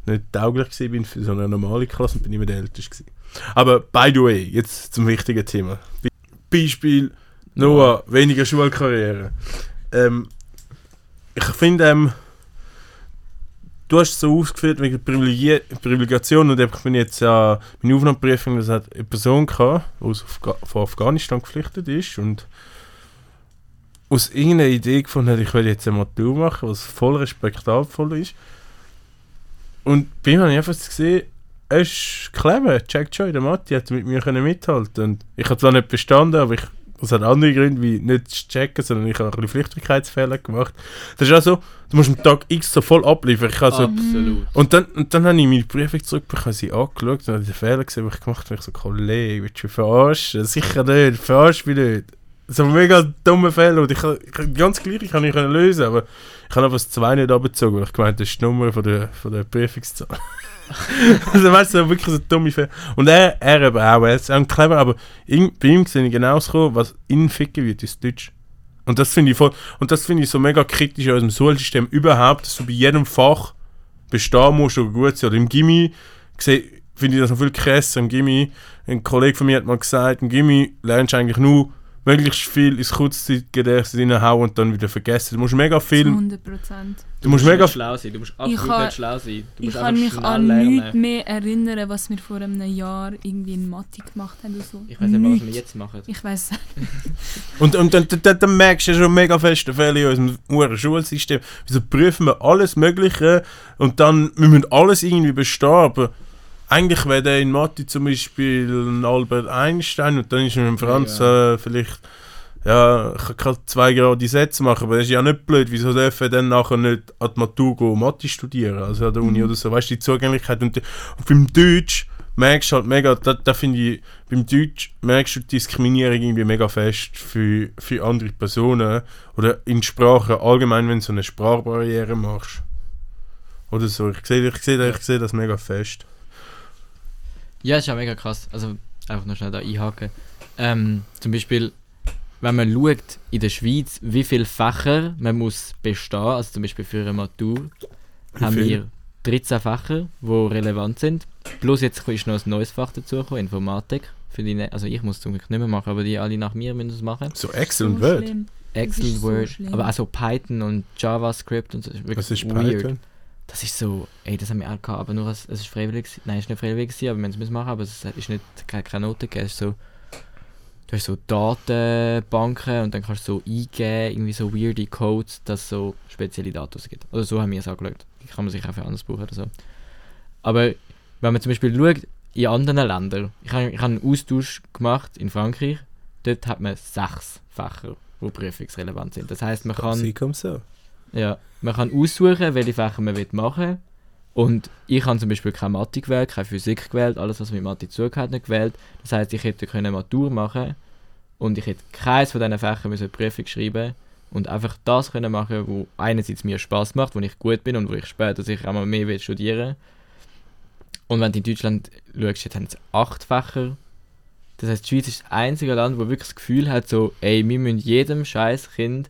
S1: nicht tauglich gewesen bin für so eine normale Klasse und bin immer der Älteste gewesen. Aber by the way, jetzt zum wichtigen Thema. Be Beispiel Noah, weniger Schulkarriere. Ähm, ich finde, ähm, du hast es so ausgeführt wegen Privilegi Privilegation und ich bin jetzt ja meine Aufnahmeprüfung, das hat eine Person gehabt, die aus Afga von Afghanistan geflüchtet ist und aus irgendeiner Idee gefunden hat, ich will jetzt eine Matur machen, was voll respektabel ist. Und bei ihm habe ich einfach gesehen, er ist clever, checkt schon der Mathe, hat mit mir können mithalten und ich habe zwar nicht bestanden, aber ich das hat andere Gründe, wie nicht zu checken, sondern ich habe ein bisschen Flüchtigkeitsfehler gemacht. Das ist auch so, du musst am Tag X so voll abliefern. Ich habe so,
S2: Absolut.
S1: und dann, und dann habe ich meine Prüfung zurückbekommen, sie angeschaut und habe den Fehler gesehen, den ich gemacht habe. Ich so, Kollege, willst du mich verarschen? Sicher nicht, verarsch mich nicht. So mega dumme Fälle und ich, ich ganz gleich ich können lösen, aber ich habe aber das 2 nicht abgezogen, weil ich gemeint, das ist die Nummer von der, von der Prefixzahl. also weißt du, wirklich so dumme Fälle. Und er, er eben auch, er ist auch clever, aber ihn, bei ihm sehe ich genau so, was ihn ficken wird, ist Deutsch. Und das finde ich voll, und das finde ich so mega kritisch an unserem Schulsystem überhaupt, dass du bei jedem Fach bestehen musst oder gut sein. Oder im Gimmi finde ich das noch viel krasser. Im Gimmi, ein Kollege von mir hat mal gesagt, im Gimmi lernst du eigentlich nur möglichst viel ins Kurzzeitgedächtnis reinhauen und dann wieder vergessen. Du musst mega viel,
S4: 100 Prozent.
S1: du musst mega
S2: schlau sein. Du musst absolut
S4: kann-
S2: nicht schlau sein. Du
S4: Ich
S2: musst
S4: kann
S2: einfach
S4: mich an nichts mehr erinnern, was wir vor einem Jahr irgendwie in Mathe gemacht haben oder so.
S2: Ich weiß nicht mal, was wir jetzt machen.
S4: Ich weiß
S1: Und, und dann, dann, dann merkst du ja schon mega feste Fälle in unserem Schulsystem. Wieso prüfen wir alles Mögliche und dann wir müssen alles irgendwie bestehen. Aber eigentlich wäre der in Mathe zum Beispiel ein Albert Einstein und dann ist er in Franz äh, vielleicht. Ja, ich kann zwei gerade Sätze machen, aber das ist ja nicht blöd. Wieso dürfen dann nachher nicht an die Matur gehen, Mathe studieren? Also an der Uni
S4: Mhm.
S1: oder so. Weißt du, die Zugänglichkeit. Und, und beim Deutsch merkst du halt mega, da, da finde ich, beim Deutsch merkst du die Diskriminierung irgendwie mega fest für, für andere Personen oder in Sprache allgemein, wenn du so eine Sprachbarriere machst. Oder so. Ich sehe ich sehe, ich sehe das mega fest.
S2: Ja, ist ja mega krass. Also, einfach noch schnell da einhaken. Ähm, zum Beispiel, wenn man schaut in der Schweiz, wie viele Fächer man muss bestehen, also zum Beispiel für eine Matur, haben wir 13 Fächer, die relevant sind. Plus jetzt ist noch ein neues Fach dazugekommen, Informatik. Für die, ne also ich muss es zum Glück nicht mehr machen, aber die alle nach mir müssen es machen.
S1: So Excel und
S4: so
S1: Word.
S4: schlimm.
S2: Excel,
S4: so
S2: Word,
S4: schlimm.
S2: aber auch so Python und JavaScript und so. Das ist wirklich
S1: Was ist
S2: weird.
S1: Python?
S2: Das ist so, ey, das haben wir auch gehabt, aber nur es ist freiwillig, nein, es ist nicht freiwillig gewesen, aber wir müssen es machen, aber es ist nicht, keine, keine Note gegeben, es ist so, du hast so Datenbanken und dann kannst du so eingeben, irgendwie so weirde Codes, dass es so spezielle Daten gibt. Oder so haben wir es angeschaut. Die kann man sich auch für anders brauchen oder so. Aber wenn man zum Beispiel schaut, in anderen Ländern, ich habe ich hab einen Austausch gemacht in Frankreich, dort hat man sechs Fächer, die prüfungsrelevant sind. Das heißt, man kann...
S1: Sie kommt so.
S2: Ja, man kann aussuchen, welche Fächer man will machen Und ich habe zum Beispiel keine Mathe gewählt, keine Physik gewählt, alles, was mit Mathe zugehört, nicht gewählt. Das heißt, ich hätte können Matur machen und ich hätte keins von diesen Fächern müssen Prüfung schreiben und einfach das können machen, wo einerseits mir Spaß macht, wo ich gut bin und wo ich später sicher auch mal mehr will studieren. Und wenn du in Deutschland schaust, jetzt haben sie acht Fächer. Das heißt, die Schweiz ist das einzige Land, wo wirklich das Gefühl hat, so, ey, wir müssen jedem scheiß Kind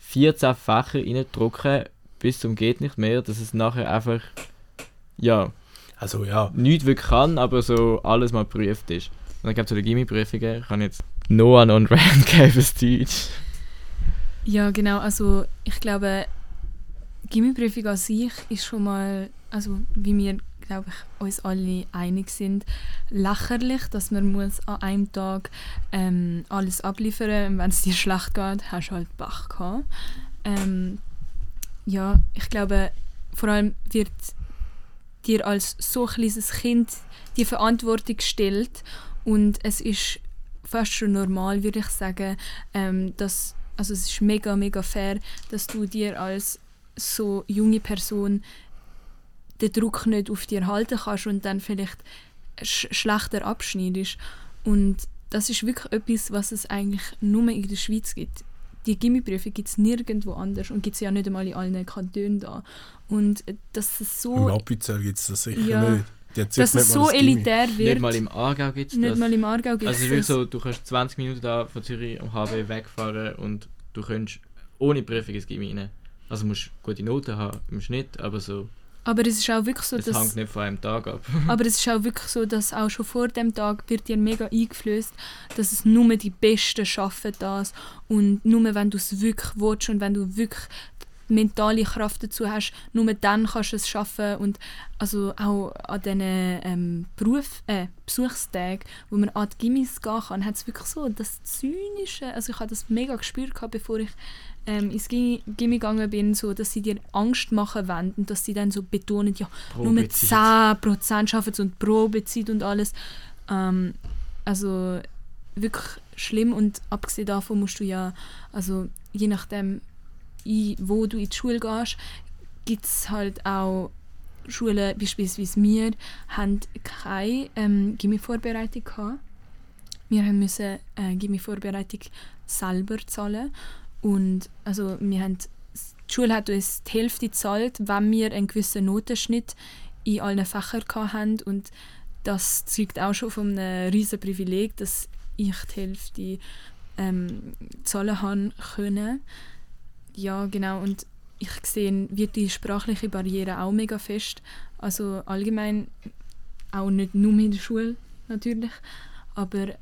S2: 14 Fächer reindrucken, bis zum geht nicht mehr, dass es nachher einfach, ja,
S1: Also ja.
S2: nichts wirklich kann, aber so alles mal geprüft ist. Und ich glaube, zu den Gimmi-Prüfungen kann ich jetzt Noah und Rand geben fürs Deutsch.
S4: Ja, genau. Also ich glaube, Gimmiprüfung an sich ist schon mal, also wie wir, glaube ich, uns alle einig sind, lächerlich, dass man muss an einem Tag ähm, alles abliefern und wenn es dir schlecht geht, hast du halt Bach gehabt. Ähm, ja, ich glaube, vor allem wird dir als so kleines Kind die Verantwortung gestellt und es ist fast schon normal, würde ich sagen, ähm, dass also es ist mega, mega fair, dass du dir als so junge Person den Druck nicht auf dir halten kannst und dann vielleicht sch schlechter abschneidest. Und das ist wirklich etwas, was es eigentlich nur in der Schweiz gibt. Die Gimmiprüfung gibt es nirgendwo anders und gibt es ja nicht einmal in allen Kantonen da. Und dass es
S1: Im
S4: so,
S1: Appenzell gibt es das sicher
S4: Ja.
S1: nicht.
S4: Dass
S1: nicht
S4: es
S1: mal
S4: so
S1: das Gimmi.
S4: elitär wird,
S2: Nicht mal im Aargau gibt es
S4: nicht
S2: das.
S4: mal im Aargau gibt
S2: also es
S4: das.
S2: so, du kannst 20 Minuten da von Zürich am HW wegfahren und du kannst ohne Prüfung ins Gimmi rein. Also du musst gute Noten haben im Schnitt, aber so,
S4: Aber es ist auch wirklich so,
S2: es
S4: dass...
S2: hängt nicht von einem Tag ab.
S4: Aber es ist auch wirklich so, dass auch schon vor dem Tag wird dir mega eingeflößt, dass es nur die Besten schaffen das. Und nur wenn du es wirklich willst und wenn du wirklich mentale Kraft dazu hast, nur dann kannst du es schaffen. Und also auch an diesen ähm, Beruf, äh, Besuchstagen, wo man an die Gimmis gehen kann, hat es wirklich so das Zynische, also ich habe das mega gespürt, gehabt, bevor ich ähm, ins Gimmi Gimmi gegangen bin, so, dass sie dir Angst machen wollen und dass sie dann so betonen, ja, nur mit
S2: Probezeit.
S4: 10% arbeiten sie und Probezeit und alles. Ähm, also wirklich schlimm und abgesehen davon musst du ja, also je nachdem, wo du in die Schule gehst, gibt es halt auch Schulen, beispielsweise wir, haben keine ähm, Gimmi-Vorbereitung gehabt. wir haben müssen äh, Gimmi-Vorbereitung selber zahlen und also wir haben, die Schule hat uns die Hälfte gezahlt, wenn wir einen gewissen Notenschnitt in allen Fächern hatten und das zeugt auch schon von einem riesen Privileg, dass ich die Hälfte ähm, zahlen haben können. Ja, genau. Und ich sehe wird die sprachliche Barriere auch mega fest. Also allgemein auch nicht nur in der Schule natürlich, aber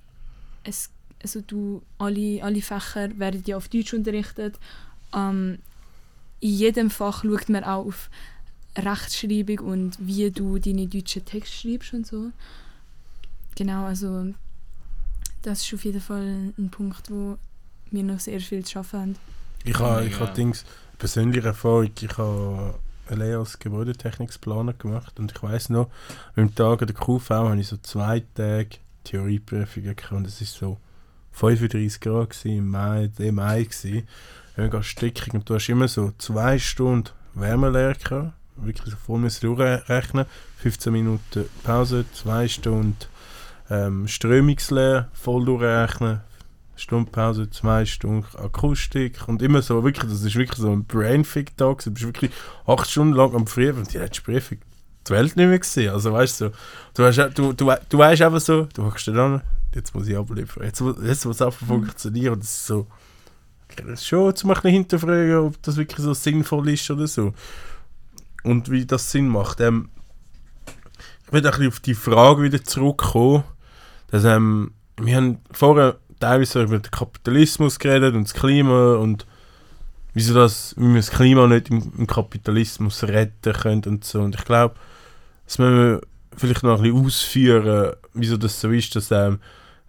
S4: es, also du, alle, alle Fächer werden ja auf Deutsch unterrichtet. Ähm, in jedem Fach schaut man auch auf Rechtschreibung und wie du deine deutschen Texte schreibst und so. Genau, also das ist auf jeden Fall ein Punkt, wo wir noch sehr viel zu schaffen haben.
S1: Ich habe ich
S2: Ja.
S1: Dings, persönliche Erfahrung, ich habe eine Lehre als Gebäudetechniksplaner gemacht und ich weiß noch, beim Tag an der QV habe ich so zwei Tage Theorieprüfungen gehabt und es war so 35 Grad gewesen, im Mai, im Mai gewesen. Mega stickig und du hast immer so zwei Stunden Wärmelehre wirklich so voll müssen durchrechnen, 15 Minuten Pause, zwei Stunden ähm, Strömungslehre, voll durchrechnen, Stunde Pause, zwei Stunden Akustik und immer so, wirklich, das ist wirklich so ein Brainfick-Tag, du bist wirklich acht Stunden lang am Prüfen und die letzte Prüfung die Welt nicht mehr gesehen, also weißt du, du, hast, du, du, du weißt einfach so, du hockst da dran, jetzt muss ich abliefern, jetzt, jetzt muss es funktionieren und das ist so, das schon zu ein hinterfragen, ob das wirklich so sinnvoll ist oder so und wie das Sinn macht. Ähm, ich will ein auf die Frage wieder zurückkommen, dass ähm, wir haben vorher teilweise über den Kapitalismus geredet und das Klima und wieso das, wie wir das Klima nicht im, im Kapitalismus retten können und so. Und ich glaube, das müssen wir vielleicht noch ein bisschen ausführen, wieso das so ist, dass ähm,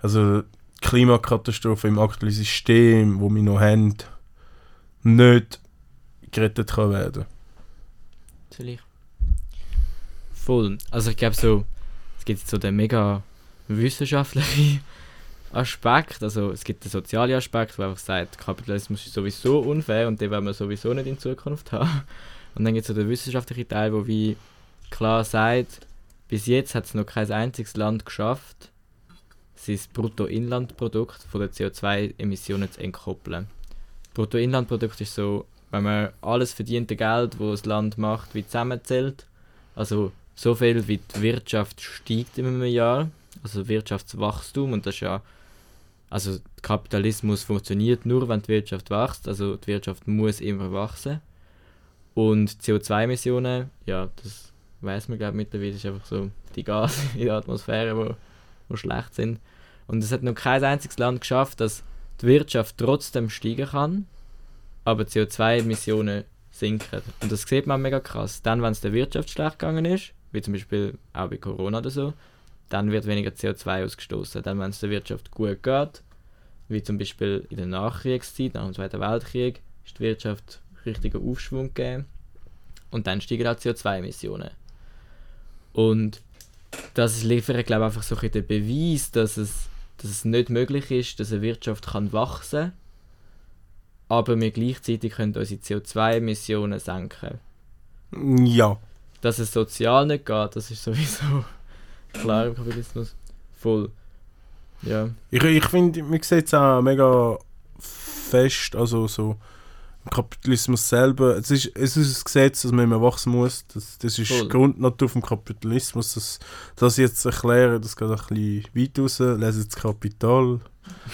S1: also die Klimakatastrophe im aktuellen System, wo wir noch haben, nicht gerettet kann werden.
S2: Soll ich? Voll. Also ich glaube so, es gibt so den mega wissenschaftlichen Aspekt, also es gibt den sozialen Aspekt, wo einfach sagt, Kapitalismus ist sowieso unfair und den werden wir sowieso nicht in Zukunft haben. Und dann gibt es so den wissenschaftlichen Teil, wo wie klar sagt, bis jetzt hat es noch kein einziges Land geschafft, sein Bruttoinlandprodukt von den CO2-Emissionen zu entkoppeln. Bruttoinlandprodukt ist so, wenn man alles verdiente Geld, wo das Land macht, wie zusammenzählt, also so viel wie die Wirtschaft steigt in einem Jahr, also Wirtschaftswachstum und das ist ja, also Kapitalismus funktioniert nur, wenn die Wirtschaft wächst, also die Wirtschaft muss immer wachsen. Und CO2-Emissionen, ja, das weiß man glaube mittlerweile, ist einfach so die Gase in der Atmosphäre, wo, wo schlecht sind und es hat noch kein einziges Land geschafft, dass die Wirtschaft trotzdem steigen kann, aber CO2-Emissionen sinken. Und das sieht man mega krass. Dann, wenn es der Wirtschaft schlecht gegangen ist, wie zum Beispiel auch bei Corona oder so, dann wird weniger CO2 ausgestoßen. Dann, wenn es der Wirtschaft gut geht, wie zum Beispiel in der Nachkriegszeit, nach dem Zweiten Weltkrieg, ist die Wirtschaft richtiger Aufschwung gegeben. Und dann steigen auch CO2-Emissionen. Und das liefert, glaube ich, einfach so ein den Beweis, dass es, dass es nicht möglich ist, dass eine Wirtschaft kann wachsen kann, aber wir gleichzeitig können unsere CO2-Emissionen senken.
S1: Ja.
S2: Dass es sozial nicht geht, das ist sowieso klar im Kapitalismus. Voll. Ja.
S1: Ich, ich finde, man sieht es auch mega fest, also so Kapitalismus selber. Es ist, es ist ein Gesetz, dass man immer wachsen muss. Das, das ist
S2: Voll.
S1: Grundnatur vom Kapitalismus. Das, das jetzt erklären, das geht ein bisschen weit raus. Lesen das Kapital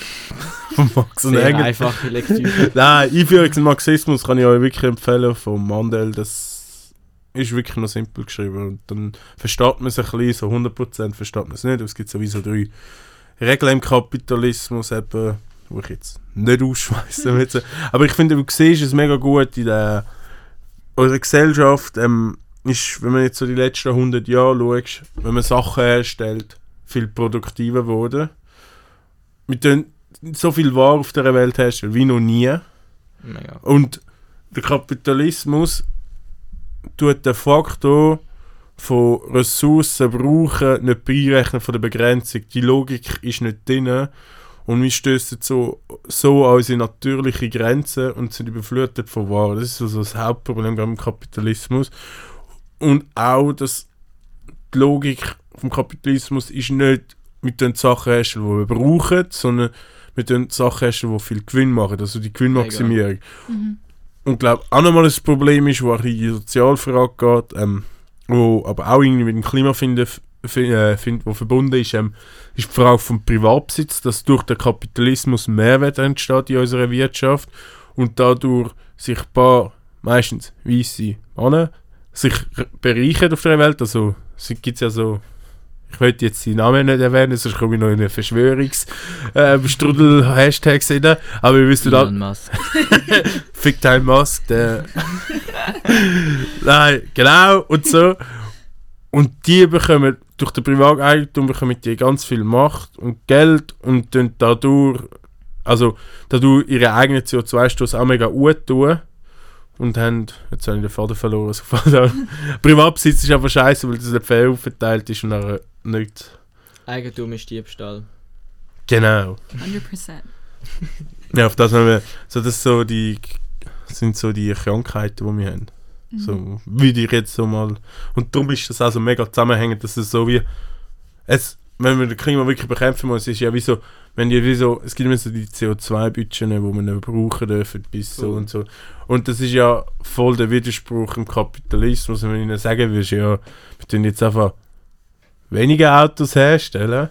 S1: von Max und
S2: Sehr
S1: Engels.
S2: einfache Lektüre.
S1: Nein, Einführung zum Marxismus kann ich euch wirklich empfehlen von Mandel. Das ist wirklich noch simpel geschrieben. Und dann versteht man es ein bisschen, so 100% versteht man es nicht. aber Es gibt sowieso drei Regeln im Kapitalismus, eben, wo ich jetzt nicht ausschmeißen will. Aber ich finde, du siehst es mega gut in der unserer Gesellschaft. Ähm, ist, wenn man jetzt so die letzten 100 Jahre schaut, wenn man Sachen herstellt, viel produktiver geworden. Wir tun so viel Ware auf der Welt herstellen wie noch nie.
S2: Mega.
S1: Und der Kapitalismus tut den Faktor von Ressourcen brauchen nicht beirechnen von der Begrenzung. Die Logik ist nicht drin. Und wir stößen so, so an unsere natürliche Grenzen und sind überflutet von Waren. Das ist also das Hauptproblem beim Kapitalismus. Und auch, dass die Logik vom Kapitalismus ist nicht wir tun Sachen herstellen, die wir brauchen, sondern wir tun Sachen herstellen, die viel Gewinn machen, also die Gewinnmaximierung.
S4: Mhm.
S1: Und glaube auch nochmal ein Problem ist, wo auch in die Sozialfrage geht, ähm, wo aber auch irgendwie mit dem Klimafinden f- f- äh, find, wo verbunden ist, ähm, ist die Frage vom Privatbesitz, dass durch den Kapitalismus Mehrwert entsteht in unserer Wirtschaft und dadurch sich ein paar, meistens weisse Männer, sich bereichern auf der Welt. Also es gibt ja so, ich möchte jetzt die Namen nicht erwähnen, sonst komme ich noch in eine Verschwörungsstrudel-Hashtags rein, aber wir wissen da,
S2: Elon Musk.
S1: Fick Time Musk, der. Nein, genau, und so. Und die bekommen, durch den Privateigentum bekommen die ganz viel Macht und Geld und tun dadurch, also dadurch ihre eigenen CO2-Stoß auch mega gut tun. Und haben, jetzt habe ich den Faden verloren, so Faden. Privatbesitz ist aber scheiße, weil das nicht fair aufgeteilt ist und dann nicht.
S2: Eigentum ist Diebstahl.
S1: Genau.
S4: 100%.
S1: Ja, auf das haben wir, so das so die, sind so die Krankheiten, die wir haben.
S4: Mhm.
S1: So, würde ich jetzt so mal. Und darum ist das also mega zusammenhängend, dass es so wie. Es, wenn man den Klima wirklich bekämpfen muss, ist ja wie so, wenn die wie so, es gibt immer so die CO2-Budget, die man nicht brauchen dürfen, bis so
S2: Oh.
S1: und so. Und das ist ja voll der Widerspruch im Kapitalismus. Wenn ich ihnen sagen ist ja, wir tun jetzt einfach weniger Autos herstellen,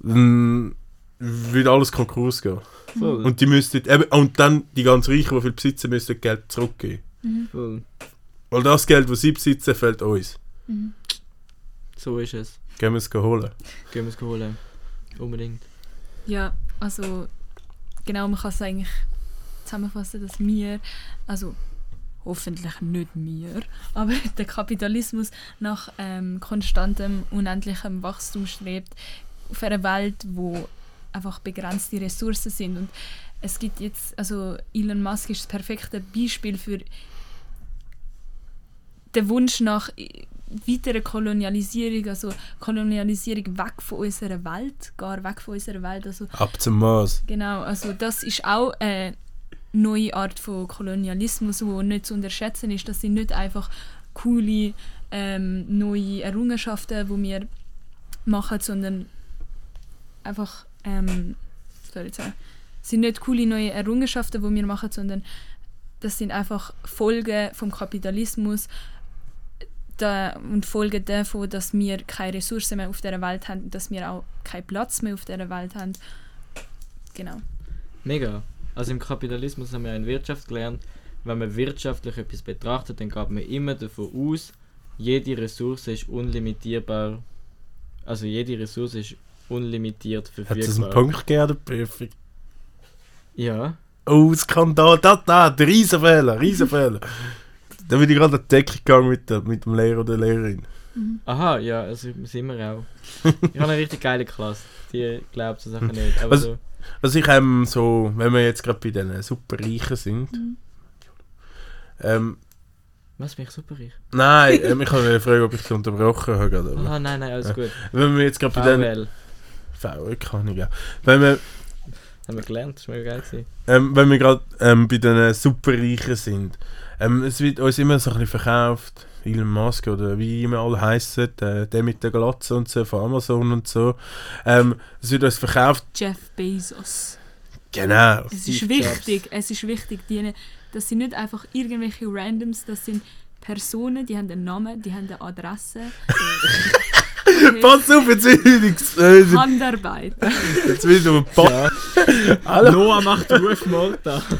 S1: dann würde alles Konkurs gehen.
S2: Voll.
S1: Und die müssten, eben, und dann die ganz Reichen, die viel besitzen, müssten Geld zurückgeben.
S4: Mhm.
S2: Voll.
S1: Weil das Geld, das sie besitzen, fällt uns.
S4: Mhm.
S2: So ist es.
S1: Gehen wir es holen.
S2: Gehen wir es holen. Unbedingt.
S4: Ja, also genau, man kann es eigentlich zusammenfassen, dass wir, also hoffentlich nicht wir, aber der Kapitalismus nach ähm, konstantem, unendlichem Wachstum strebt auf einer Welt, wo einfach begrenzte Ressourcen sind und es gibt jetzt, also Elon Musk ist das perfekte Beispiel für den Wunsch nach äh, weiterer Kolonialisierung, also Kolonialisierung weg von unserer Welt, gar weg von unserer Welt, also
S1: Ab zum Mars.
S4: Genau, also das ist auch eine neue Art von Kolonialismus, wo nicht zu unterschätzen ist. Das sind nicht einfach coole ähm, neue Errungenschaften, die wir machen, sondern einfach ähm, was soll ich sagen, das sind nicht coole neue Errungenschaften, die wir machen, sondern das sind einfach Folgen vom Kapitalismus da, und Folgen davon, dass wir keine Ressourcen mehr auf der Welt haben, dass wir auch keinen Platz mehr auf der Welt haben. Genau.
S2: Mega. Also im Kapitalismus haben wir in Wirtschaft gelernt, wenn man wirtschaftlich etwas betrachtet, dann geht man immer davon aus, jede Ressource ist unlimitierbar. Also jede Ressource ist unlimitiert
S1: Hat es einen
S2: verfügbar.
S1: Punkt gegeben, Prüfung?
S2: Ja.
S1: Oh, Skandal. Da, da, der Riesenfehler, Riesenfehler. da bin ich gerade an die Decke gegangen mit, der, mit dem Lehrer oder Lehrerin.
S2: Aha, ja, also sind wir auch. Ich habe eine richtig geile Klasse. Die glaubt so Sachen nicht. Aber
S1: Was-
S2: so,
S1: Was ich ähm, so, wenn wir jetzt gerade bei den Superreichen sind, ähm,
S2: was bin ich super reich?
S1: nein, ähm, ich habe eine Frage, ob ich dich unterbrochen habe. gerade, aber-
S2: Ah, nein, nein, alles
S1: Ja.
S2: gut.
S1: Wenn wir jetzt gerade bei den...
S2: VL.
S1: VL kann ich ja. Wenn wir,
S2: Haben wir gelernt, das war mega geil. Gewesen.
S1: ähm, wenn wir gerade ähm, bei den Superreichen sind, ähm, es wird uns immer so ein bisschen verkauft, Elon Musk oder wie immer alle heißen, der, der mit der Glatze und so von Amazon und so. Ähm, es wird uns verkauft,
S4: Jeff Bezos.
S1: genau.
S4: Es
S2: Steve
S4: ist
S2: Jobs.
S4: wichtig, es ist wichtig, die, das sind nicht einfach irgendwelche Randoms, das sind Personen, die haben einen Namen, die haben eine Adresse.
S1: Pass auf, jetzt will ich äh,
S4: Handarbeit.
S1: jetzt will ich aber pa Alle-
S2: Noah macht Ruf Malta.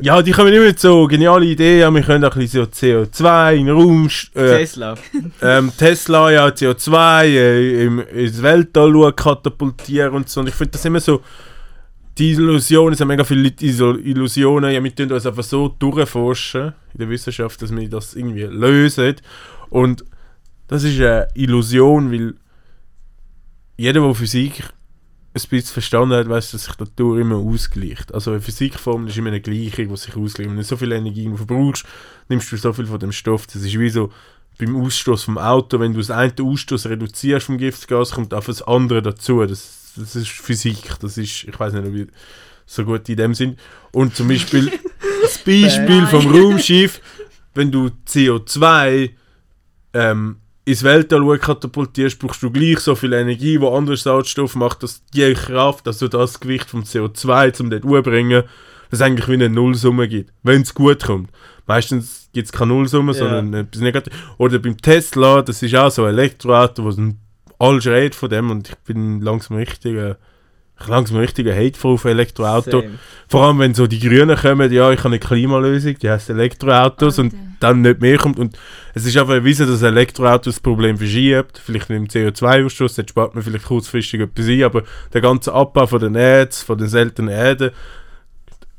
S1: Ja, die kommen immer mit so geniale Ideen, wir können auch ein bisschen so CO2 in den Raum, äh,
S2: Tesla.
S1: ähm, Tesla, ja, CO2 äh, im, ins Weltall schauen, katapultieren und so. Und ich finde das immer so, die Illusionen, es haben mega viele Leute Illusionen, ja, wir tun uns einfach so durchforschen in der Wissenschaft, dass wir das irgendwie lösen. Und das ist eine Illusion, weil jeder, der Physik ein bisschen verstanden hat, weiß, dass sich die Natur immer ausgleicht. Also eine Physikformel ist immer eine Gleichung, die sich ausgleicht. Wenn du so viel Energie verbrauchst, nimmst du so viel von dem Stoff. Das ist wie so beim Ausstoß vom Auto, wenn du das eine Ausstoß reduzierst vom Giftgas, kommt auf das andere dazu. Das, das ist Physik. Das ist, ich weiß nicht, ob ich so gut in dem sind. Und zum Beispiel das Beispiel vom Raumschiff, wenn du CO2 ähm, ins Weltall katapultierst, brauchst du gleich so viel Energie, wo andere Sauerstoff macht, dass die Kraft, also das Gewicht vom CO2 zum dort hochbringen, dass es eigentlich wie eine Nullsumme gibt, wenn es gut kommt. Meistens gibt es keine Nullsumme,
S2: Ja.
S1: sondern etwas Negatives. Oder beim Tesla, das ist auch so ein Elektroauto, wo ein alles redet von dem und ich bin langsam richtig, äh, ich langsam richtig hateful auf Elektroauto.
S2: Same.
S1: Vor allem, wenn so die Grünen kommen, ja, ich habe eine Klimalösung, die heißt Elektroautos und
S4: Alter.
S1: Dann nicht mehr kommt. Und es ist einfach erwiesen, dass ein Elektroauto das Problem verschiebt. Vielleicht mit dem CO2-Ausstoß, dann spart man vielleicht kurzfristig etwas ein, aber der ganze Abbau von den Erds, von den seltenen Erden,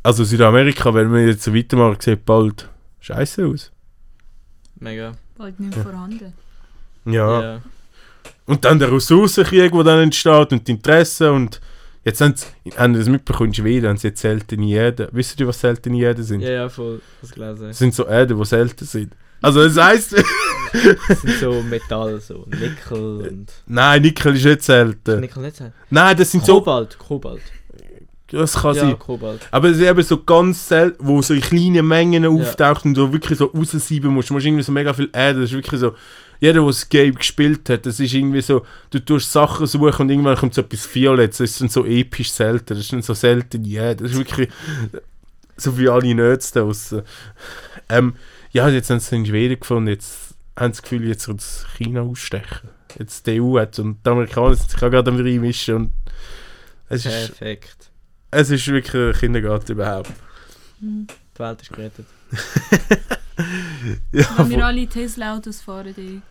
S1: also Südamerika, wenn wir jetzt so weitermachen, sieht bald scheiße aus.
S2: Mega.
S4: Bald nicht mehr vorhanden.
S1: Ja.
S2: Ja.
S1: Und dann der Ressourcenkrieg, der dann entsteht und die Interessen und jetzt haben sie, haben sie das mitbekommen, in Schweden haben sie jetzt seltene Erden. Wisst ihr, was seltene Erden sind?
S2: Ja, ja, voll. Das gelesen.
S1: Das sind so Erden, die selten sind. Also das heisst,
S2: Das sind so Metall, so Nickel und.
S1: nein, Nickel ist nicht selten.
S2: Nickel nicht sein.
S1: Nein, das sind so,
S2: Kobalt, Kobalt.
S1: das kann
S2: ja,
S1: sein.
S2: Kobalt.
S1: Aber es ist eben so ganz selten, wo so in kleinen Mengen auftaucht und du wirklich so raussieben musst. Du musst irgendwie so mega viel Erde, das ist wirklich so, jeder, der das Game gespielt hat, das ist irgendwie so, du tust Sachen suchen und irgendwann kommt so etwas Violettes, das ist dann so episch selten, das ist dann so selten, ja, das ist wirklich so wie alle Nerds da draussen. Ähm, ja, jetzt haben sie es in Schweden gefunden, jetzt haben sie das Gefühl, jetzt wird es China ausstechen. Jetzt die EU hat und die Amerikaner sind sich auch gerade am reinmischen und es ist,
S2: Perfekt.
S1: es ist wirklich ein Kindergarten überhaupt.
S2: Die Welt ist gerettet.
S1: Ja,
S4: Wenn wir alle Tesla-Autos fahren, die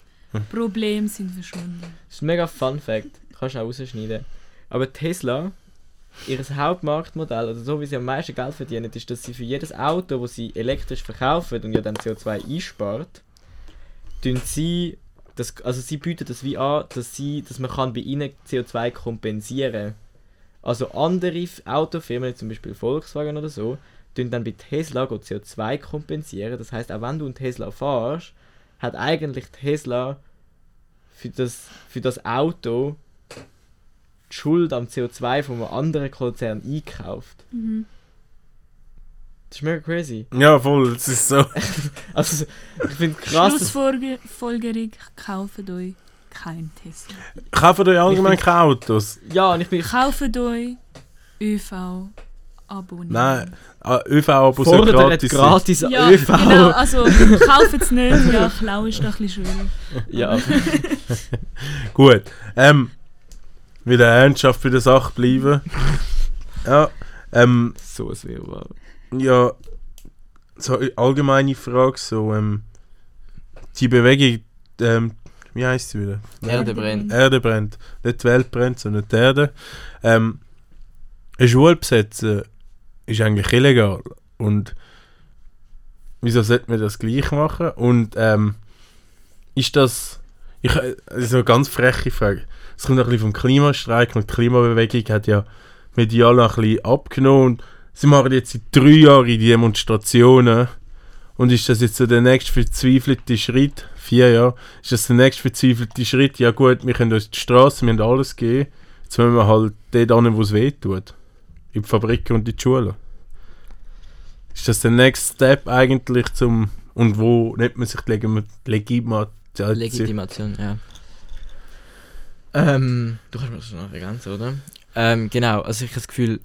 S4: Probleme sind verschwunden.
S2: Das ist ein mega Fun Fact. Kannst du auch rausschneiden. Aber Tesla, ihr Hauptmarktmodell, oder so wie sie am meisten Geld verdienen, ist, dass sie für jedes Auto, das sie elektrisch verkaufen und ja dann CO2 einspart, tun sie, das, also sie bieten das wie an, dass, sie, dass man kann bei ihnen CO2 kompensieren Also andere Autofirmen, zum Beispiel Volkswagen oder so, tun dann bei Tesla go CO2 kompensieren. Das heißt, auch wenn du einen Tesla fahrst, hat eigentlich Tesla für das, für das Auto die Schuld am CO2 von einem anderen Konzern eingekauft.
S4: Mhm.
S2: Das ist mega crazy.
S1: ja, voll, es ist so.
S2: Also, ich finde krass,
S4: Schlussfolgerung, kauft euch kein Tesla.
S1: Kaufen euch allgemein keine Autos?
S2: Ja, und ich bin
S4: Kauft euch ÖV-Abonnement.
S1: Nein, ah, ÖV-Abos sind gratis.
S2: gratis.
S4: Ja,
S2: ÖV.
S4: genau, also kauft es nicht, ja, klauen ist doch ein bisschen schwierig.
S2: Ja,
S1: Gut, ähm, wieder ernsthaft bei der Sache bleiben. ja, ähm,
S2: so ein Wirrwarr.
S1: ja, so eine allgemeine Frage, so, ähm, die Bewegung, ähm, wie heisst sie wieder?
S2: Erde brennt.
S1: Erde brennt. Nicht die Welt brennt, sondern die Erde. Ähm, eine Schule besetzen ist eigentlich illegal. Und wieso sollte man das gleich machen? Und ähm, ist das. Ich, also eine ganz freche Frage. Es kommt ein bisschen vom Klimastreik und die Klimabewegung hat ja medial ein bisschen abgenommen. Und sie machen jetzt seit drei Jahren Demonstrationen. Und ist das jetzt so der nächste verzweifelte Schritt? Vier Jahre. Ist das der nächste verzweifelte Schritt? Ja gut, wir können uns die Straße, wir haben alles geben. Jetzt müssen wir halt dort hin, wo es weh tut. In die Fabriken und in die Schulen. Ist das der nächste Step eigentlich zum... Und wo nimmt man sich die Legitimation?
S2: Legitimation, ja. Ähm, du kannst mir das noch ergänzen, oder? Ähm, genau, also ich habe das Gefühl,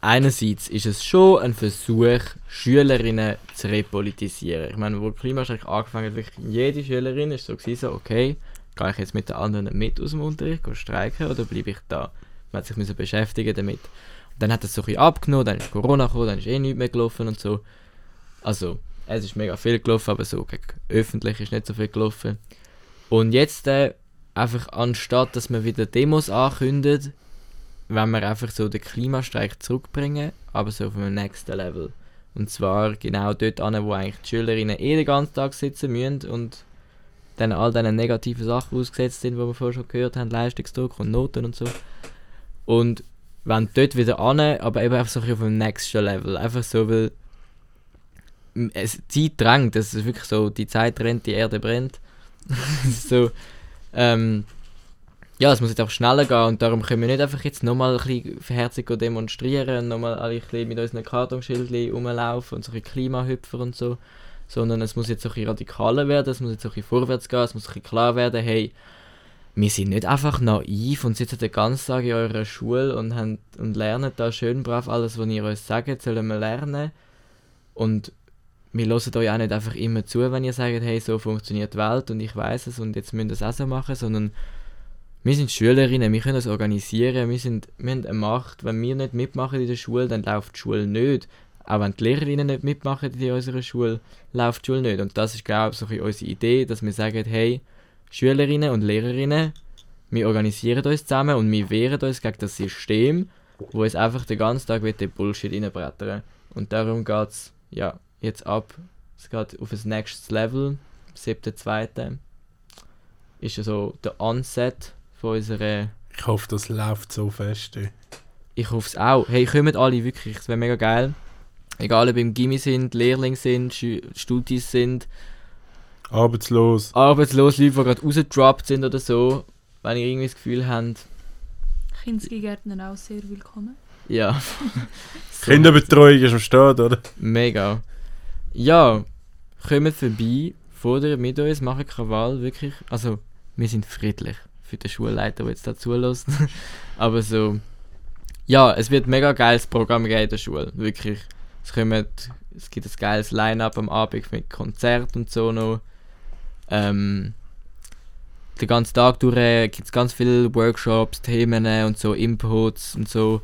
S2: einerseits ist es schon ein Versuch, Schülerinnen zu repolitisieren. Ich meine, wo Klimastreik angefangen hat, wirklich jede Schülerin ist so gewesen, so, okay, gehe ich jetzt mit den anderen mit aus dem Unterricht, gehe streiken oder bleibe ich da? Man hat sich müssen beschäftigen damit. Und dann hat das so ein bisschen abgenommen, dann ist Corona gekommen, dann ist eh nichts mehr gelaufen und so. Also, es ist mega viel gelaufen, aber so gegen öffentlich ist nicht so viel gelaufen. Und jetzt äh, einfach anstatt, dass man wieder Demos ankündigt, wenn wir einfach so den Klimastreik zurückbringen, aber so auf einem nächsten Level. Und zwar genau dort an, wo eigentlich die Schülerinnen eh den ganzen Tag sitzen müssen und dann all diesen negativen Sachen ausgesetzt sind, die wir vorher schon gehört haben, Leistungsdruck und Noten und so. Und wenn dort wieder an, aber eben einfach so ein auf dem nächsten Level. Einfach so, weil es, Zeit drängt, das ist wirklich so, die Zeit rennt, die Erde brennt. so, ähm, ja, es muss jetzt auch schneller gehen und darum können wir nicht einfach jetzt nochmal ein bisschen verherzig demonstrieren und nochmal alle ein bisschen mit unseren Kartonschildchen rumlaufen und so ein Klimahüpfer und so, sondern es muss jetzt ein bisschen radikaler werden, es muss jetzt ein bisschen vorwärts gehen, es muss ein klar werden, hey, wir sind nicht einfach naiv und sitzen den ganzen Tag in eurer Schule und, haben, und lernen da schön brav alles, was ihr uns sagt, sollen wir lernen. Und wir hören euch auch nicht einfach immer zu, wenn ihr sagt, hey, so funktioniert die Welt und ich weiß es und jetzt müsst ihr es auch so machen, sondern wir sind Schülerinnen, wir können das organisieren, wir, sind, wir haben eine Macht. Wenn wir nicht mitmachen in der Schule, dann läuft die Schule nicht. Auch wenn die Lehrerinnen nicht mitmachen in unserer Schule, läuft die Schule nicht. Und das ist, glaube ich, so unsere Idee, dass wir sagen, hey, Schülerinnen und Lehrerinnen, wir organisieren uns zusammen und wir wehren uns gegen das System, wo es einfach den ganzen Tag mit dem Bullshit reinbrettern. Und darum geht es ja, jetzt ab. Es geht auf das nächste Level, 7.2. Ist ja so der Onset von unserer.
S1: Ich hoffe, das läuft so fest. ey.
S2: Ich hoffe es auch. Hey, kommen alle wirklich, es wäre mega geil. Egal ob im Gimmi sind, Lehrling sind, Studis sind,
S1: Arbeitslos.
S2: arbeitslos, Leute, die gerade rausgedroppt sind oder so. Wenn ihr irgendwie das Gefühl habt,
S4: Kindsgärtner auch sehr willkommen.
S2: ja. So.
S1: Kinderbetreuung ist am Start, oder?
S2: Mega. Ja, kommt vorbei, fordert mit uns, machen Krawall, wirklich. Also, wir sind friedlich für den Schulleiter, der jetzt da zulässt. Aber so, ja, es wird mega geiles Programm geben in der Schule, wirklich. Es, kommen, es gibt ein geiles Line-Up am Abend mit Konzert und so noch. Ähm, den ganzen Tag durch gibt es ganz viele Workshops, Themen und so, Inputs und so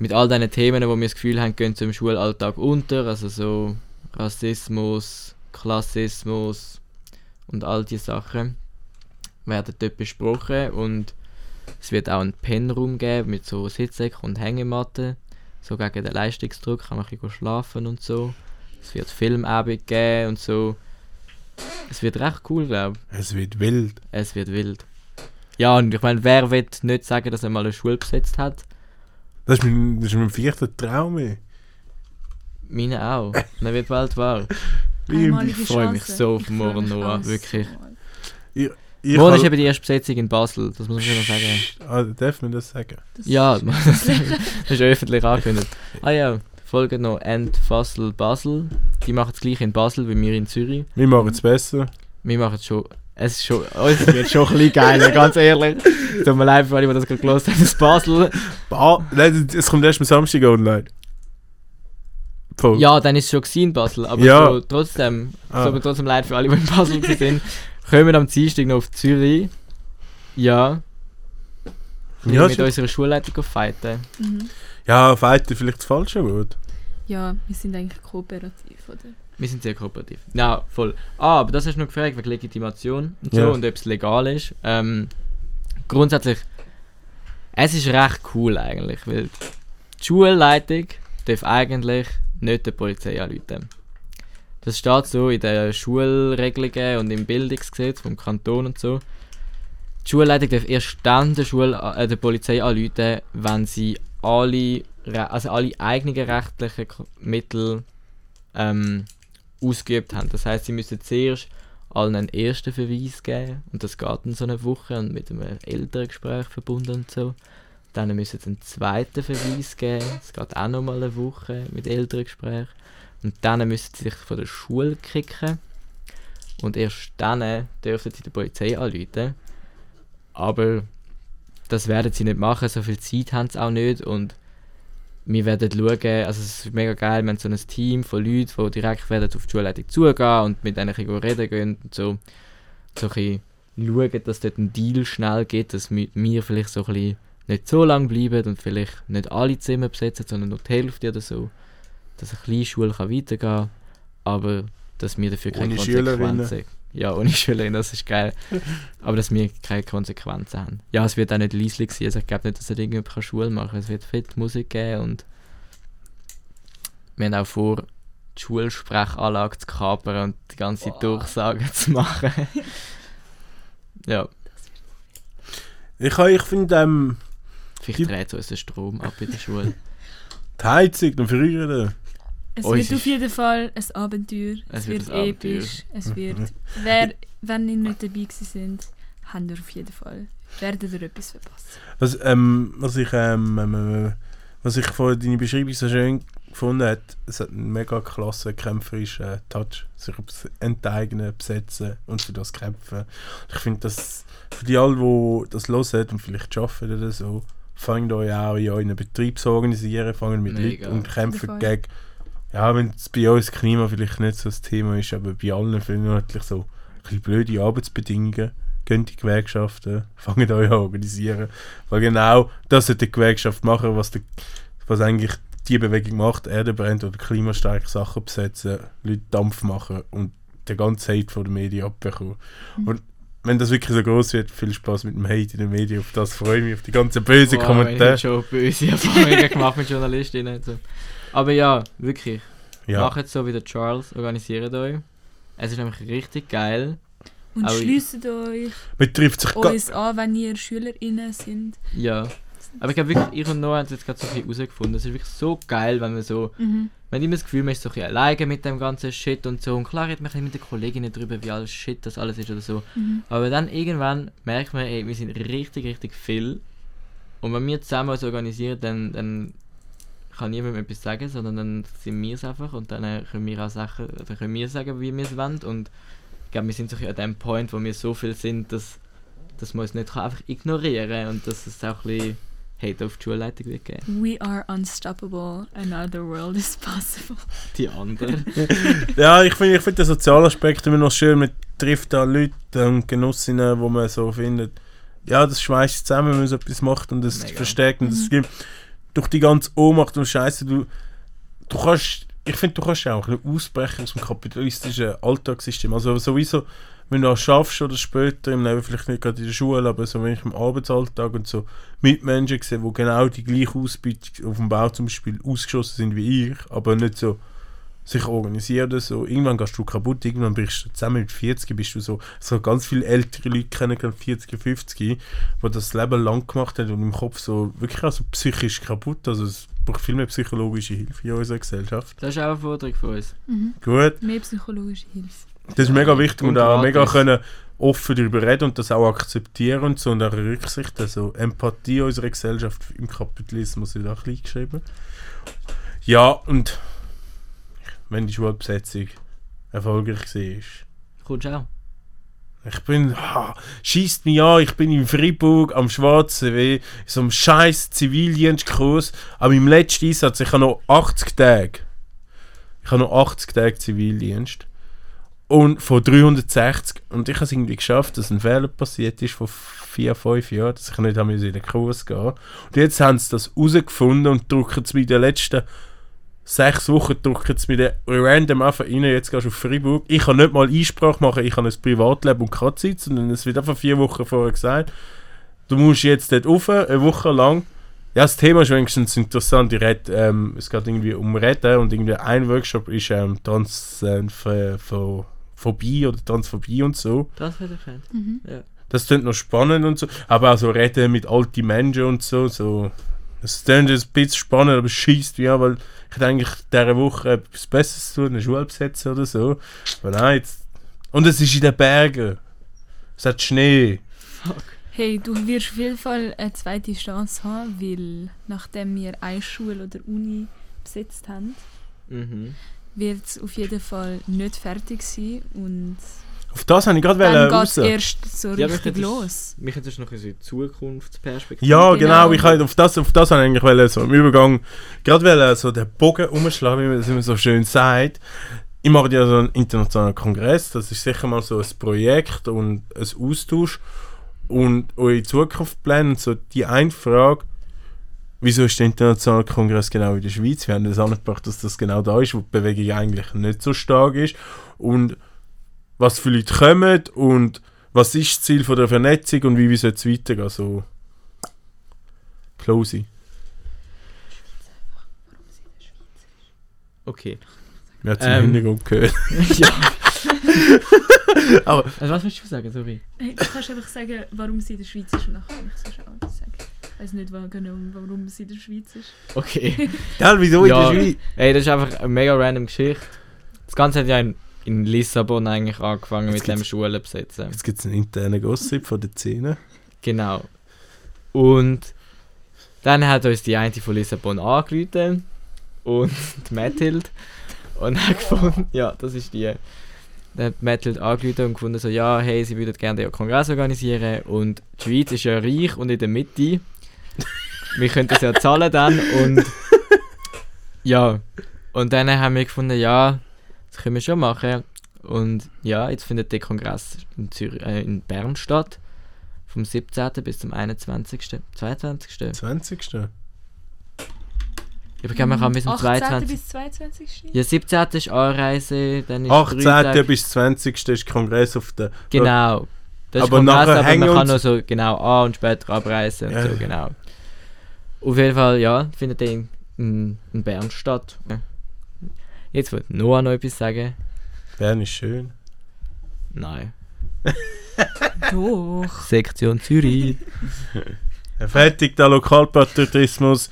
S2: mit all diesen Themen, wo wir das Gefühl haben, gehen im Schulalltag unter, also so Rassismus, Klassismus und all diese Sachen werden dort besprochen und es wird auch einen Pennraum geben mit so Sitzsäcken und Hängematten, so gegen den Leistungsdruck kann man ein bisschen schlafen und so. Es wird Filmabend geben und so. Es wird recht cool, glaube ich.
S1: Es wird wild.
S2: Es wird wild. Ja, und ich meine, wer will nicht sagen, dass er mal eine Schule besetzt hat?
S1: Das ist mein, das ist mein vierter Traum. ey.
S2: Meine auch. Man wird bald wahr.
S4: Einmalige
S2: Ich freue mich
S4: Chance.
S2: so auf
S4: Ich freu
S2: morgen,
S4: mich
S2: Noah, wirklich.
S1: Ich
S2: Morgen ist eben die erste Besetzung in Basel, das muss man schon noch sagen.
S1: Ah, darf man das sagen?
S4: Das
S2: Ja,
S4: ist-
S2: das ist öffentlich angekündigt. Ah ja, folgt noch Endfassel Basel. Die machen es gleich in Basel wie wir in Zürich.
S1: Wir machen es besser.
S2: Wir machen es schon. Es ist schon. Uns wird schon ein bisschen geiler, ganz ehrlich. Tut mir leid für alle, die das gerade gelesen haben. Das Basel.
S1: Ba Nein, es kommt erst am Samstag online. Voll.
S2: Ja, dann ist es schon in Basel. Aber
S1: Ja.
S2: so, trotzdem.
S1: Ah.
S2: Mir trotzdem leid für alle, die in Basel sind. Kommen am Dienstag noch auf Zürich. Ja.
S1: Ja,
S2: mit unserer Schulleitung fighten.
S4: Mhm.
S1: ja Fighter vielleicht das falsche Wort.
S4: Ja, wir sind eigentlich kooperativ, oder?
S2: Wir sind sehr kooperativ. Ja, voll. Ah, aber das hast du noch gefragt wegen Legitimation und so
S1: Ja.
S2: und ob es legal ist. Ähm, grundsätzlich, es ist recht cool eigentlich, weil die Schulleitung darf eigentlich nicht der Polizei anrufen. Das steht so in den Schulregelungen und im Bildungsgesetz vom Kanton und so. Die Schulleitung darf erst dann der, Schule, äh, der Polizei anrufen, wenn sie alle, also alle eigenen rechtlichen Mittel ähm, ausgeübt haben. Das heißt, sie müssen zuerst allen einen ersten Verweis geben und das geht dann so eine Woche und mit einem älteren Gespräch verbunden und so. Dann müssen sie einen zweiten Verweis geben, das geht auch nochmal eine Woche mit älteren Gespräch. Und dann müssen sie sich von der Schule kicken und erst dann dürfen sie die Polizei anrufen. Aber das werden sie nicht machen, so viel Zeit haben sie auch nicht und wir werden schauen, also es ist mega geil, wir haben so ein Team von Leuten, die direkt werden auf die Schulleitung zugehen und mit denen reden gehen und so, so ein schauen, dass dort ein Deal schnell geht, dass wir, vielleicht so ein bisschen nicht so lange bleiben und vielleicht nicht alle Zimmer besetzen, sondern nur die Hälfte oder so, dass eine kleine Schule kann weitergehen kann, aber dass wir dafür keine Konsequenzen ja, ohne Schülerinnen, das ist geil. Aber dass wir keine Konsequenzen haben. Ja, es wird auch nicht leislich sein. Also ich glaube nicht, dass er irgendwie Schule machen kann. Es wird fett Musik geben und wir haben auch vor, die Schulsprechanlage zu kapern und die ganze Durchsagen zu machen. ja,
S1: Ich, ich finde ähm,
S2: vielleicht dreht uns der Strom ab in der Schule.
S1: die Heizung und früher.
S4: Es
S2: Uns
S4: wird
S2: ist-
S4: auf jeden Fall ein Abenteuer.
S2: Es
S4: Es,
S2: wird
S4: wird,
S2: ein Abenteuer.
S4: episch. Es wird. Wer, wenn ihr nicht dabei sind, habt ihr auf jeden Fall. Werdet ihr etwas verpassen.
S1: Was, ähm, was ich ähm, ähm, äh, was ich von deiner Beschreibung so schön gefunden habe, es hat einen mega klasse kämpferischen Touch. Sich Enteignen, besetzen und für das kämpfen. Ich finde, dass für die alle, die das hören und vielleicht arbeiten oder so, fangt euch auch in euren Betrieb zu organisieren, fangen mit
S2: Mega.
S1: Leuten und kämpfen
S4: Voll.
S1: gegen. Ja, wenn es bei uns Klima vielleicht nicht so das Thema ist, aber bei allen ich natürlich so ein blöde Arbeitsbedingungen. Gehen die Gewerkschaften, fangen euch an organisieren. Weil genau das sollte die Gewerkschaft machen, was, der, was eigentlich die Bewegung macht, Erde brennt oder Klimastreik Sachen besetzen, Leute Dampf machen und den ganzen Hate von den Medien abbekommen. Und wenn das wirklich so groß wird, viel Spaß mit dem Hate in den Medien. Auf das freue ich mich, auf die ganzen bösen
S2: Wow, Ich
S1: Kommentare.
S2: habe schon böse Erfahrungen gemacht mit Journalistinnen. So. Aber ja, wirklich.
S1: Ja,
S2: Macht so wie der Charles, organisiert euch. Es ist nämlich richtig geil.
S4: Und
S2: Aber-
S4: schliesst euch
S1: man trifft sich
S4: uns an, wenn ihr SchülerInnen sind.
S2: Ja. Aber ich glaube wirklich, ich und Noah haben es jetzt gerade so bisschen herausgefunden. Es ist wirklich so geil, wenn man so.
S4: Mhm.
S2: Man hat immer das Gefühl, man ist so ein bisschen alleine mit dem ganzen Shit und so. Und klar redet man ein bisschen mit den Kolleginnen drüber, wie alles Shit das alles ist oder so.
S4: Mhm.
S2: Aber dann irgendwann merkt man, ey, wir sind richtig, richtig viel. Und wenn wir zusammen uns organisieren, dann, dann kann niemand etwas sagen, sondern dann sind wir es einfach und dann können wir auch Sachen, dann können wir sagen, wie wir es wollen. Und ich glaube, wir sind so an dem Point, wo wir so viel sind, dass, dass man uns nicht kann einfach ignorieren kann und dass es auch ein bisschen Hate auf die Schulleitung wird geben.
S4: We are unstoppable. Another world is possible.
S2: Die anderen.
S1: Ja, ich finde ich find den sozialen Aspekt immer noch schön. Man trifft da Leute und Genossinnen, wo man so findet, ja, das schweißt zusammen, wenn man so etwas macht und das
S2: Mega.
S1: verstärkt. Und das
S4: Mhm.
S1: gibt durch die ganze Ohnmacht und Scheiße, du, du kannst, ich finde, du kannst auch ein bisschen ausbrechen aus dem kapitalistischen Alltagssystem. Also sowieso, wenn du auch schaffst oder später im Leben, vielleicht nicht gerade in der Schule, aber so wenn ich im Arbeitsalltag und so Mitmenschen sehe, die genau die gleiche Ausbildung auf dem Bau zum Beispiel ausgeschossen sind wie ich, aber nicht so sich organisieren oder so. Irgendwann gehst du kaputt, irgendwann brichst du zusammen mit 40, bist du so, so ganz viele ältere Leute kennengelernt, 40, 50, die das Leben lang gemacht haben und im Kopf so wirklich auch so psychisch kaputt. Also es braucht viel mehr psychologische Hilfe in unserer Gesellschaft.
S2: Das ist auch eine Forderung von uns.
S4: Mhm.
S1: Gut,
S4: Mehr psychologische Hilfe.
S1: das ist mega wichtig und,
S2: Und
S1: auch mega können offen darüber reden und das auch akzeptieren und so und auch Rücksicht, also Empathie unserer Gesellschaft im Kapitalismus wird auch klein geschrieben. Ja, und wenn die Schulbesetzung erfolgreich war,
S2: Kommst du auch?
S1: Ich bin, ah, schießt mich an, ich bin in Freiburg am Schwarzen See, in so einem scheiß Zivildienstkurs. Aber im letzten Einsatz, ich habe noch 80 Tage. Ich habe noch 80 Tage Zivildienst. Und von 360. Und ich habe es irgendwie geschafft, dass ein Fehler passiert ist von 4, 5 Jahren, dass ich nicht in den Kurs gehen Und jetzt haben sie das herausgefunden und drücken es in den letzten sechs Wochen drücken sie mir den random einfach rein, jetzt gehst du auf Freiburg. Ich kann nicht mal Einsprache machen, ich habe ein Privatleben und keine Zeit, sondern es wird einfach vier Wochen vorher gesagt, du musst jetzt dort rauf, eine Woche lang. Ja, das Thema ist wenigstens interessant. Ich red, ähm, es geht irgendwie um Reden und irgendwie ein Workshop ist ähm, Transphobie oder Transphobie und so.
S2: Das hätte ich gehört.
S4: Mhm.
S1: Das klingt noch spannend und so. Aber auch so reden mit alten Menschen und so. so. Das klingt ein bisschen spannend, aber es schießt wie an, weil ich hätte eigentlich diese Woche etwas Besseres zu tun, eine Schule besetzen oder so. Aber nein, jetzt. Und es ist in den Bergen. Es hat Schnee.
S4: Hey, du wirst auf jeden Fall eine zweite Chance haben, weil nachdem wir eine Schule oder Uni besetzt haben,
S2: Mhm.
S4: wird es auf jeden Fall nicht fertig sein und
S1: Auf das habe ich gerade
S4: dann geht
S1: raus.
S4: es erst so
S2: Ja,
S4: richtig los.
S2: Mich hat das noch in so Zukunftsperspektive.
S1: Ja, genau.
S4: Genau.
S1: Ich wollte auf das, auf das habe ich eigentlich wollen, so im Übergang gerade wollen, so den Bogen umschlagen, wie man das immer so schön sagt. Ich mache ja so einen internationalen Kongress. Das ist sicher mal so ein Projekt und ein Austausch. Und eure Zukunftspläne und so die eine Frage, wieso ist der internationale Kongress genau in der Schweiz? Wir haben das angebracht, dass das genau da ist, wo die Bewegung eigentlich nicht so stark ist. Und was für Leute kommen und was ist das Ziel von der Vernetzung und wie, soll es weitergehen? So, Closing.
S2: Okay.
S1: Wir haben es im
S2: Ähm.
S1: Hintergrund gehört.
S2: ja.
S1: Aber
S2: Also was willst du sagen, sorry?
S4: Hey, du kannst einfach sagen, warum sie in der Schweiz ist und nachher kann ich es auch sagen. Ich weiß nicht genau, warum sie in der Schweiz ist.
S2: Okay.
S1: gell, wieso
S2: Ja.
S1: in der Schweiz?
S2: Ey, das ist einfach eine mega random Geschichte. Das Ganze hat ja in, in Lissabon eigentlich angefangen
S1: Jetzt
S2: mit dem Schulen besetzen.
S1: Jetzt gibt es einen internen Gossip von der Szene.
S2: Genau. Und Dann hat uns die eine von Lissabon angerufen und die Mathilde und hat gefunden, ja, das ist die. Dann hat Mathilde angerufen und gefunden, so, ja, hey, sie würden gerne den Kongress organisieren und die Schweiz ist ja reich und in der Mitte. Wir können das ja zahlen dann und ja. Und dann haben wir gefunden, ja, das können wir schon machen. Und ja, jetzt findet der Kongress in, Zürich, äh, in Bern statt. Vom 17. bis zum 21. 22.
S1: 20.
S2: Ich glaube, man kann bis zum
S4: 18.
S2: 22.
S4: bis 22.
S2: Ja, 17. ist Anreise, dann ist
S1: 18.
S2: drei Tage-
S1: bis 20. ist Kongress auf der.
S2: Genau. Das
S1: Aber
S2: ist Kongress,
S1: nachher
S2: aber
S1: hängen
S2: man kann
S1: uns-
S2: noch so genau an- und später abreisen und
S1: Ja.
S2: so, genau. Auf jeden Fall, ja, findet der in, in, in Bern statt. Ja. Jetzt wird Noah noch etwas sagen.
S1: Bern ist schön.
S2: Nein.
S4: Doch.
S2: Sektion Zürich.
S1: Ja, Fertig, der Lokalpatriotismus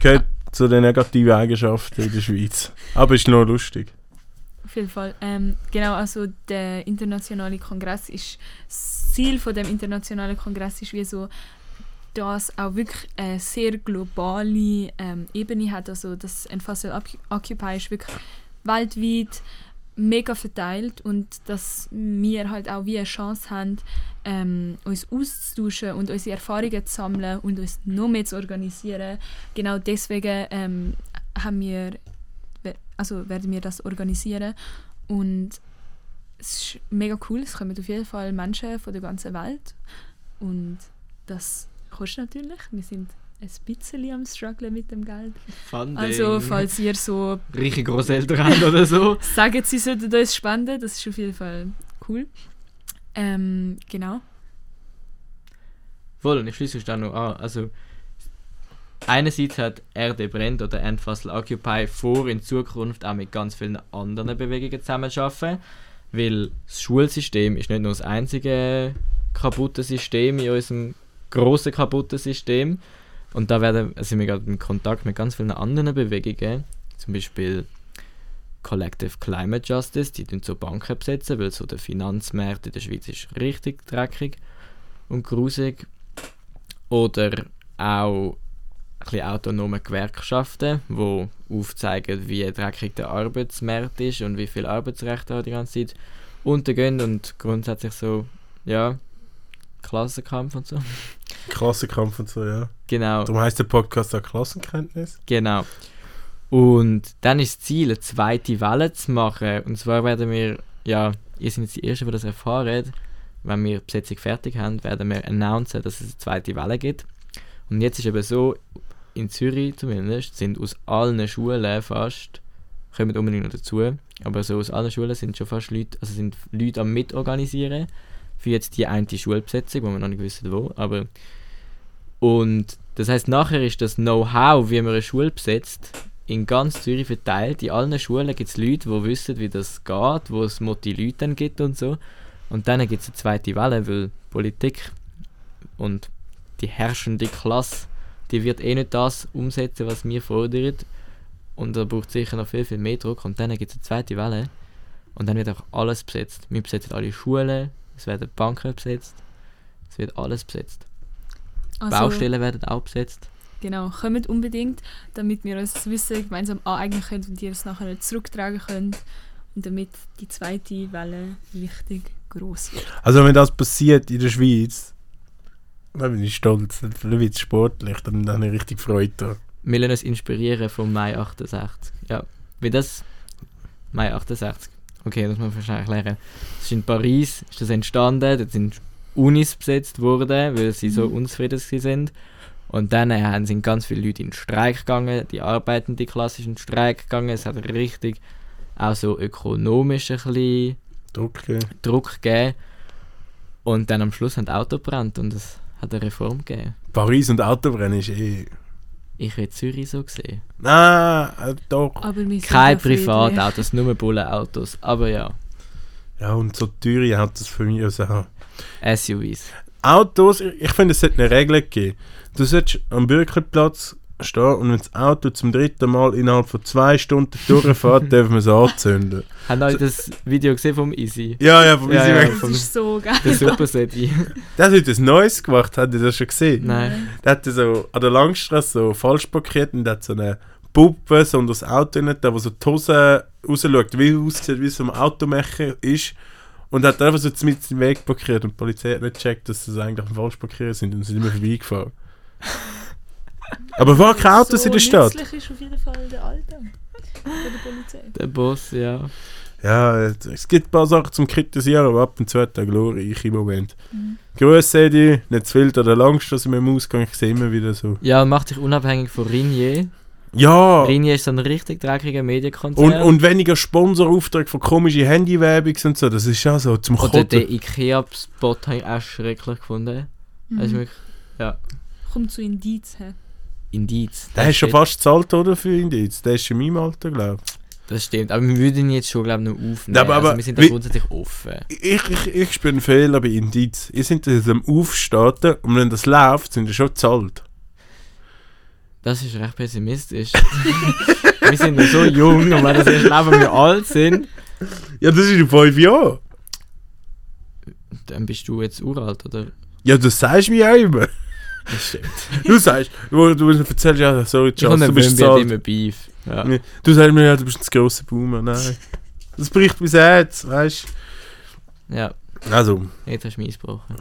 S1: gehört zu den negativen Eigenschaften in der Schweiz. Aber ist noch lustig.
S4: Auf jeden Fall. Ähm, genau, also der internationale Kongress ist, das Ziel von dem internationalen Kongress ist wie so, dass auch wirklich eine sehr globale ähm, Ebene hat. Also das Enfasel Occupy ist wirklich weltweit mega verteilt und dass wir halt auch wie eine Chance haben, ähm, uns auszutauschen und unsere Erfahrungen zu sammeln und uns noch mehr zu organisieren. Genau deswegen ähm, haben wir also werden wir das organisieren und es ist mega cool, es kommen auf jeden Fall Menschen von der ganzen Welt und das kostet natürlich, wir sind ein bisschen am strugglen mit dem Geld.
S2: Funding.
S4: Also falls ihr so
S2: Reiche Großeltern haben oder so.
S4: sagt, sie sollten uns spenden, das ist auf jeden Fall cool. Ähm, genau.
S2: Voll, und ich schließe es dann noch an. Also, einerseits hat RD Brand oder Endfasel Occupy vor, in Zukunft auch mit ganz vielen anderen Bewegungen zusammenzuarbeiten. Weil das Schulsystem ist nicht nur das einzige kaputte System in unserem grossen kaputten System. Und da werden, also sind wir gerade in Kontakt mit ganz vielen anderen Bewegungen. Zum Beispiel Collective Climate Justice, die tun so Banken besetzen, weil so der Finanzmarkt in der Schweiz ist richtig dreckig und grusig. Oder auch ein autonome Gewerkschaften, die aufzeigen, wie dreckig der Arbeitsmarkt ist und wie viel Arbeitsrechte die ganze Zeit untergehen und grundsätzlich so, ja, Klassenkampf und so.
S1: Klassenkampf und so, ja.
S2: Genau.
S1: Darum heisst der Podcast auch Klassenkenntnis.
S2: Genau. Und dann ist das Ziel, eine zweite Welle zu machen. Und zwar werden wir, ja, ihr seid jetzt die Ersten, die das erfahren. Wenn wir die Besetzung fertig haben, werden wir announcen, dass es eine zweite Welle gibt. Und jetzt ist eben so, in Zürich zumindest, sind aus allen Schulen fast, kommen unbedingt noch dazu, aber so aus allen Schulen sind schon fast Leute, also sind Leute am Mitorganisieren für jetzt die eine Schulbesetzung, wo wir noch nicht wissen, wo, aber und das heißt nachher ist das Know-how, wie man eine Schule besetzt, in ganz Zürich verteilt. In allen Schulen gibt es Leute, die wissen, wie das geht, wo es Motti Leute gibt und so. Und dann gibt es eine zweite Welle, weil Politik und die herrschende Klasse, die wird eh nicht das umsetzen, was wir fordern. Und da braucht sicher noch viel, viel mehr Druck. Und dann gibt es eine zweite Welle. Und dann wird auch alles besetzt. Wir besetzen alle Schulen, es werden Banken besetzt, es wird alles besetzt.
S4: Also,
S2: Baustellen werden auch besetzt.
S4: Genau, kommt unbedingt, damit wir uns das Wissen gemeinsam aneignen können und ihr es nachher zurücktragen könnt und damit die zweite Welle richtig groß wird.
S1: Also wenn das passiert in der Schweiz, dann bin ich stolz. Dann wird es sportlich, dann, dann habe ich richtig Freude daran.
S2: Wir lassen uns inspirieren vom Mai 68. Ja, wie das? Mai 68. Okay, das muss man wahrscheinlich lernen. Das ist in Paris, ist das entstanden, dort sind Unis besetzt worden, weil sie so
S4: Mhm.
S2: unzufrieden sind. Und dann äh, haben- sind ganz viele Leute in den Streik gegangen, die arbeitende Klasse ist in den Streik gegangen. Es hat richtig auch so ökonomisch ein bisschen
S1: Druck geben.
S2: Druck gegeben. Und dann am Schluss haben die Auto gebrannt und es hat eine Reform gegeben.
S1: Paris und Autorennen ist eh...
S2: Ich hätte Zürich so gesehen.
S1: Nein, äh, doch.
S4: Aber wir sind
S2: Kein. Privatautos, nur Bullenautos. Aber ja,
S1: Ja, und so teure Autos für mich also haben.
S2: SUVs.
S1: Autos, ich ich finde, es sollte eine Regel geben. Du solltest am Bürgerplatz stehen und wenn das Auto zum dritten Mal innerhalb von zwei Stunden durchfährt, dürfen wir es anzünden.
S2: Habt ihr euch das Video gesehen vom Easy?
S1: Ja, ja, von
S2: Ja,
S1: ja,
S2: ja.
S1: weg.
S4: Das ist so geil.
S2: Der Super Seti.
S1: Der hat heute ein Neues gemacht, habt ihr das schon gesehen?
S2: Nein.
S1: Der hat so an der Langstrasse so falsch parkiert und hat so eine Puppe so unter das Auto da wo so die Hose rausschaut, wie aussieht, wie so ein Automecher ist. Und hat einfach so mit dem Weg parkiert und die Polizei hat nicht gecheckt, dass das eigentlich falsch parkiert sind und sind immer vorbeigefahren. Aber war kein Autos in der Stadt?
S4: nützlich ist auf jeden Fall der Alte der Polizei.
S2: Der Boss, ja.
S1: Ja, es gibt ein paar Sachen zum Kritisieren, aber ab und zu hat er glorreiche Moment.
S4: Mhm.
S1: Grüße Edi, nicht zu viel an der Langstrasse mit dem Ausgang, ich sehe immer wieder so.
S2: Ja, und macht sich unabhängig von Ringier.
S1: Ja!
S2: Ringier ist so ein richtig dreckiger Medienkonzern.
S1: Und, und weniger Sponsoraufträge von komischen Handywerbungs und so, das ist ja so zum
S2: Oder
S1: Kotten.
S2: den Ikea-Spot habe ich auch schrecklich gefunden.
S4: Mhm.
S2: Also wirklich, ja,
S4: Kommt zu Indiz her.
S2: Indiz.
S1: Der
S2: das
S1: ist schon fast gezahlt, oder, für jetzt? Der ist in meinem Alter, glaube
S2: Das stimmt, aber wir würden ihn jetzt schon, glaube ich, noch aufnehmen.
S1: Ja, aber-
S2: also wir sind da grundsätzlich offen.
S1: ich. Ich, ich, ich spüre einen Fehler bei Indiz. Ihr seid jetzt am Aufstarten und wenn das läuft, sind ihr schon gezahlt.
S2: Das ist recht pessimistisch. wir sind noch so jung und wenn das erst leben, wenn wir alt sind,
S1: Ja, das ist in fünf Jahren.
S2: dann bist du jetzt uralt, oder?
S1: Ja, das sagst du mir auch immer.
S2: Das stimmt.
S1: Du sagst, du, du erzählst ja, sorry,
S2: Ich habe
S1: Charles, du bist gezahlt.
S2: immer Beef. Ja.
S1: Du sagst mir ja, du bist ein grosser Boomer. Nein. Das bricht mein Herz, weißt
S2: ja,
S1: du? Also,
S2: jetzt hast du mich eingebrochen.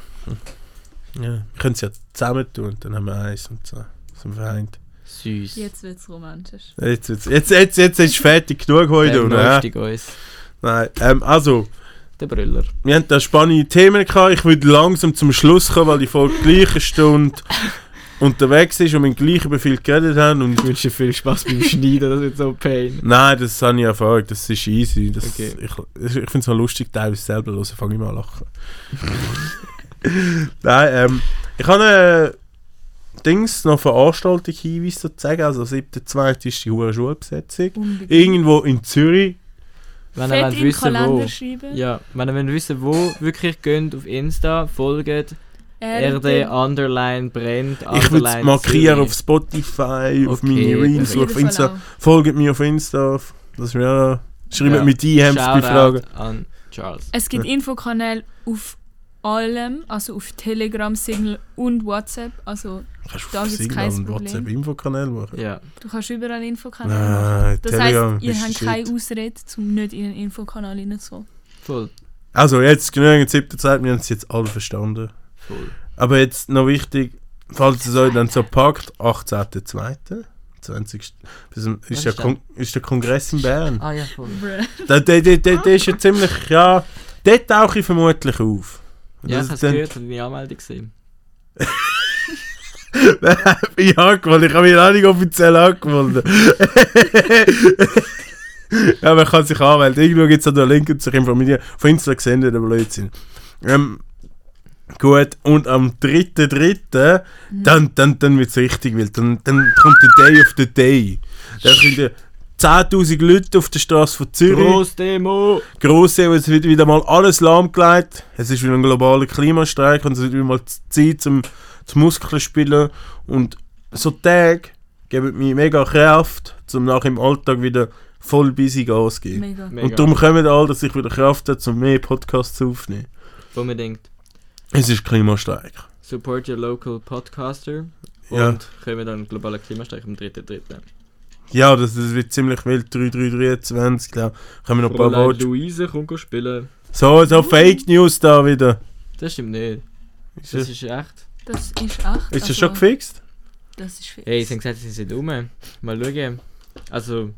S1: ja, wir können es ja zusammen tun, dann haben wir eins und so. So vereint.
S2: Süß.
S4: Jetzt wird es romantisch.
S1: Jetzt, jetzt, jetzt, jetzt, jetzt ist fertig genug heute,
S2: Der
S1: oder?
S2: uns.
S1: Nein, ähm, also,
S2: Der Brüller.
S1: wir haben da spannende Themen gehabt. Ich würde langsam zum Schluss kommen, weil die Folge gleich eine Stunde unterwegs ist und wir gleich über viel geredet haben. Und
S2: Ich wünsche dir viel Spaß beim Schneiden, das wird so pain.
S1: Nein, das habe ich erfahren, das ist easy. Das,
S2: Okay.
S1: Ich, ich finde es noch lustig, teilweise selber hören, fange ich mal an lachen. Nein, ähm, ich habe eine Dings noch Veranstaltung Hinweis zu sagen. Also, am 7.2. ist die hohe Schulbesetzung. Irgendwo in Zürich.
S2: Wenn
S4: Fett
S2: ihr wollt wissen, wo.
S4: schreiben.
S2: Ja, wenn ihr wollt wissen, wo, wirklich geht auf Insta, folgt
S4: Erde.
S2: RD Underline brennt.
S1: Ich würde es
S2: Underline
S1: markieren auf Spotify, auf
S2: Okay,
S1: meine Reels,
S2: perfekt.
S1: auf Insta. Folgt mir auf Insta. Das wäre Schreibt
S2: Ja.
S1: mit IMs bei
S2: Shoutout
S1: Fragen.
S2: an Charles.
S4: Es gibt Infokanäle auf allem, also auf Telegram, Signal und WhatsApp. Also
S1: Kannst du
S4: Da
S1: auf
S4: gibt's
S1: Signal
S4: kein
S1: und
S4: Problem.
S1: WhatsApp Infokanal machen?
S2: Ja,
S4: du kannst überall Infokanäle machen.
S1: Nein,
S4: Das
S1: Telegram
S4: heisst, ihr habt keine Ausrede, um nicht in einen Infokanal reinzukommen.
S2: voll.
S1: Also jetzt genügend siebte Zeit, wir haben es jetzt alle verstanden.
S2: voll.
S1: Aber jetzt noch wichtig, falls es euch dann so packt, 18.02. 20. bis zum- Ist, der
S2: ist
S1: Kon ist der Kongress in Bern.
S2: Ah ja, voll.
S1: Der, der, der, der, der ist ja ziemlich, ja, dort tauche ich vermutlich auf.
S2: Ja, ich
S1: Das
S2: habe
S1: ist
S2: es gehört, habe deine Anmeldung gesehen.
S1: ich habe angemeldet, ich habe mich auch nicht offiziell angemeldet. ja, man kann sich anmelden. Irgendwo gibt es da einen Link und sich informieren. Von Insta gesehen, der Blödsinn. Ähm, gut, und am 3.3. dann, dann, dann wird es richtig wild. Dann, dann kommt der Day of the Day. Da sind 10.000 Leute auf der Straße von Zürich.
S2: Großdemo!
S1: Grosse, es wird wieder mal alles lahmgelegt. Es ist wieder ein globaler Klimastreik und es wird wieder mal Zeit zum, zum Muskeln spielen. Und so Tage geben mir mega Kraft, um nach im Alltag wieder voll busy Gas zu geben.
S4: Mega.
S2: Mega.
S1: Und darum kommen alle, dass ich wieder Kraft habe, um mehr Podcasts aufzunehmen.
S2: Unbedingt.
S1: Es ist Klimastreik.
S2: Support your local podcaster.
S1: Ja.
S2: Und können wir dann globalen Klimastreik am 3.3.
S1: Ja, das, das wird ziemlich wild. 3323, glaube ich. Können wir noch ein paar Worte.
S2: Luise, komm spielen.
S1: So, so Fake News da wieder.
S2: Das stimmt nicht. Das, ist echt.
S4: Das ist echt.
S1: ist das
S4: also,
S1: schon gefixt?
S4: Das ist fix.
S2: Hey, sie haben gesagt, sie sind rum. Mal schauen. Also,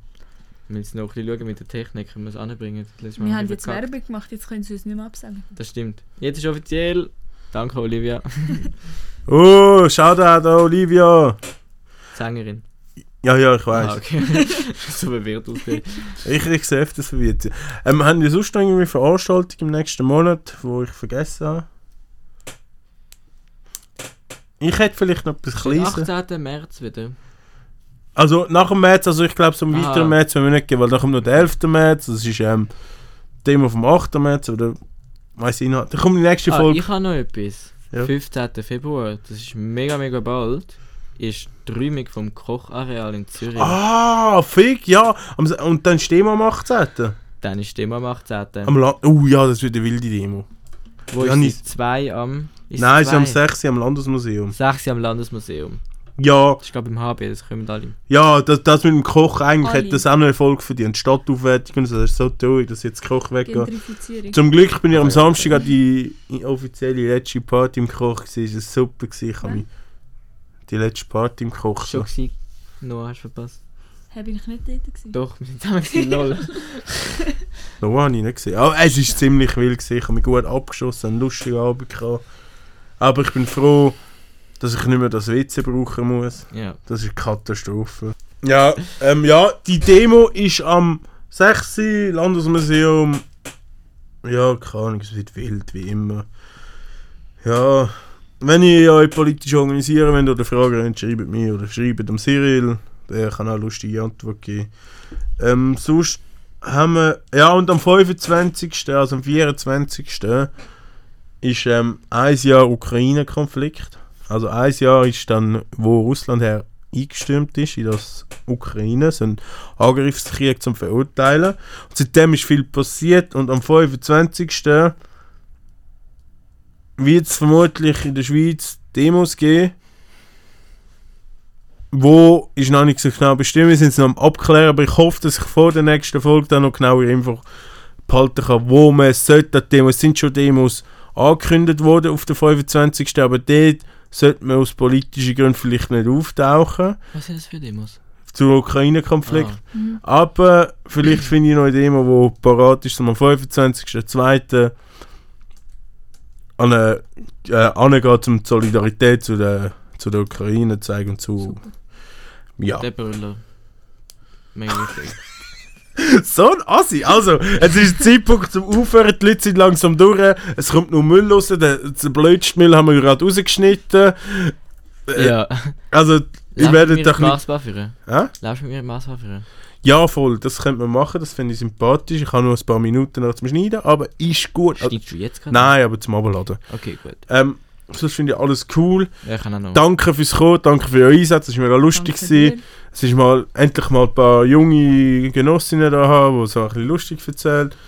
S2: wir müssen noch ein bisschen schauen mit der Technik, wie wir es anbringen.
S4: Wir
S2: haben
S4: jetzt. Werbung gemacht, jetzt können sie uns nicht mehr absagen.
S2: Das stimmt. Jetzt ist offiziell. Danke, Olivia.
S1: Oh, Shoutout an Olivia.
S2: Sängerin.
S1: Ja, ja, ich weiß.
S2: Ah, okay. so verwirrt ausgesehen.
S1: Ich, ich sehe öfters verwirrt. Ähm, haben wir sonst noch irgendwie Veranstaltung im nächsten Monat, wo ich vergessen habe? Ich hätte vielleicht noch etwas
S2: Am
S1: Kleines.
S2: 18. März wieder.
S1: Also nach dem März, also ich glaube, so am
S2: Aha.
S1: weiteren März werden wir nicht gehen, weil dann kommt noch der 11. März, das ist ähm, Thema vom 8. März, oder weiß ich noch. Dann kommt die nächste
S2: Ah,
S1: Folge.
S2: ich habe noch etwas.
S1: Ja.
S2: 15. Februar. Das ist mega, mega bald. ist die Räumung vom Kochareal in Zürich.
S1: Ah, fick, ja. Und dann stehen wir am 18.
S2: Dann ist die Demo am 18.
S1: Am La oh ja, das wird eine wilde Demo.
S2: Wo
S1: Ja,
S2: ist
S1: nicht-
S2: sie? Zwei am... Ist
S1: Nein, sie
S2: zwei?
S1: am 6. am Landesmuseum.
S2: Sechs am Landesmuseum.
S1: Ja,
S2: Das ist glaube ich im HB, das kommen alle.
S1: ja, das, das mit dem Koch, eigentlich
S4: Alle.
S1: hat das auch noch Erfolg verdient. Stadtaufwertung und so, das ist so toll, dass jetzt der Koch weggeht. Zum Glück bin ich am Samstag an die offizielle letzte Party im Koch gewesen. Es war super. Gewesen. Ich habe
S4: Ja.
S1: mich die letzte Party im Koch
S2: Schon
S1: so.
S2: gewesen. Noah, hast du verpasst?
S4: Hä, bin ich nicht dort gewesen?
S2: Doch, wir sind zusammen gewesen, lol.
S1: No, habe ich nicht gesehen. Aber es war ziemlich wild. Gewesen. Ich habe mich gut abgeschossen, einen lustigen Abend gehabt. Aber ich bin froh, dass ich nicht mehr das WC brauchen muss.
S2: Ja.
S1: Das ist eine Katastrophe. Ja, ähm, ja, die Demo ist am 6. Landesmuseum. Ja, keine Ahnung, es wird wild, wie immer. Ja, wenn ihr euch politisch organisieren wollt oder Fragen habt, schreibt mir oder schreibt dem Cyril. Der kann auch lustige Antwort geben. Ähm, sonst haben wir. Ja, und am 25., also am 24. ist ähm, ein Jahr Ukraine-Konflikt. Also ein Jahr ist dann, wo Russland her eingestürmt ist in das Ukraine, so ein Angriffskrieg zum Verurteilen. Und seitdem ist viel passiert und am 25. wird es vermutlich in der Schweiz Demos geben. Wo ist noch nicht so genau bestimmt, wir sind es noch am Abklären, aber ich hoffe, dass ich vor der nächsten Folge dann noch genauere Info behalten kann, wo man sollte die Demos, es sind schon Demos angekündigt worden auf den 25. aber dort sollte man aus politischen Gründen vielleicht nicht auftauchen,
S2: Was sind das für Demos?
S1: zum Ukraine-Konflikt.
S2: Ah,
S4: Mhm.
S1: Aber vielleicht finde ich noch eine Demo, die parat ist, um am 25.02. an äh, äh, angeht, um die Solidarität zu der, zu der Ukraine zu zeigen und zu...
S4: Super.
S1: Ja.
S2: Der Brüller. Mega wichtig.
S1: So ein Assi. Also, es ist der Zeitpunkt zum Aufhören, die Leute sind langsam durch, es kommt nur Müll raus, den, den blödsten Müll haben wir gerade rausgeschnitten. Äh,
S2: ja.
S1: Also, werdet
S2: mit
S1: doch nicht...
S2: Führen?
S1: Hä?
S2: Laufst du mit mir im Maßbau führen?
S1: Ja, voll, das könnte man machen, das finde ich sympathisch. Ich habe nur ein paar Minuten noch zum Schneiden, aber ist gut.
S2: Schneidest du jetzt gerade?
S1: nein, aber zum Abladen.
S2: Okay, gut.
S1: Ähm, sonst finde ich alles cool.
S2: Ja, ich kann auch noch.
S1: Danke fürs Kommen, danke für euren Einsatz, es war mega lustig.
S4: Danke.
S1: Es ist mal endlich mal ein paar junge Genossinnen da haben, die so ein bisschen lustig erzählen.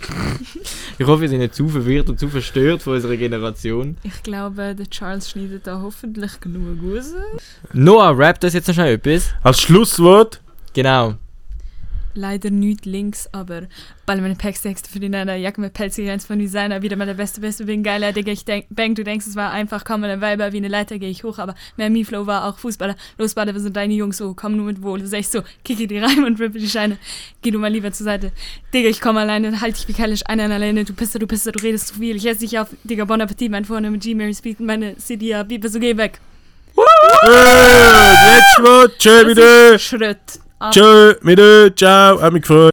S2: Ich hoffe, wir sind nicht zu verwirrt und zu verstört von unserer Generation.
S4: Ich glaube, der Charles schneidet da hoffentlich genug raus.
S2: Noah, rap das jetzt noch schnell etwas.
S1: Als Schlusswort,
S2: Genau.
S4: Leider nicht links, aber bei meine Texte für den einer Jacke mit Pelzig eins von Designer, wieder mal der beste, beste, bin geiler, Digga, ich denk, bang, du denkst, es war einfach, komm, eine Weiber, wie eine Leiter gehe ich hoch, aber mehr Flow war auch Fußballer, los, Bader, wir sind deine Jungs, so, komm nur mit wohl, du sagst so, kicke die Reime und rippe die Scheine, geh du mal lieber zur Seite, Digga, ich komm alleine, halt dich wie kallisch, einer an alleine, du Pisser, du Pisser, du redest zu viel, ich esse dich auf, Digga, Bon Appetit, mein Vorname, G-Mary, speak, meine CD, Biebe, so geh weg.
S1: wieder,
S4: ist Schritt. Ah.
S1: tschö wieder, ciao, hat mich gefreut.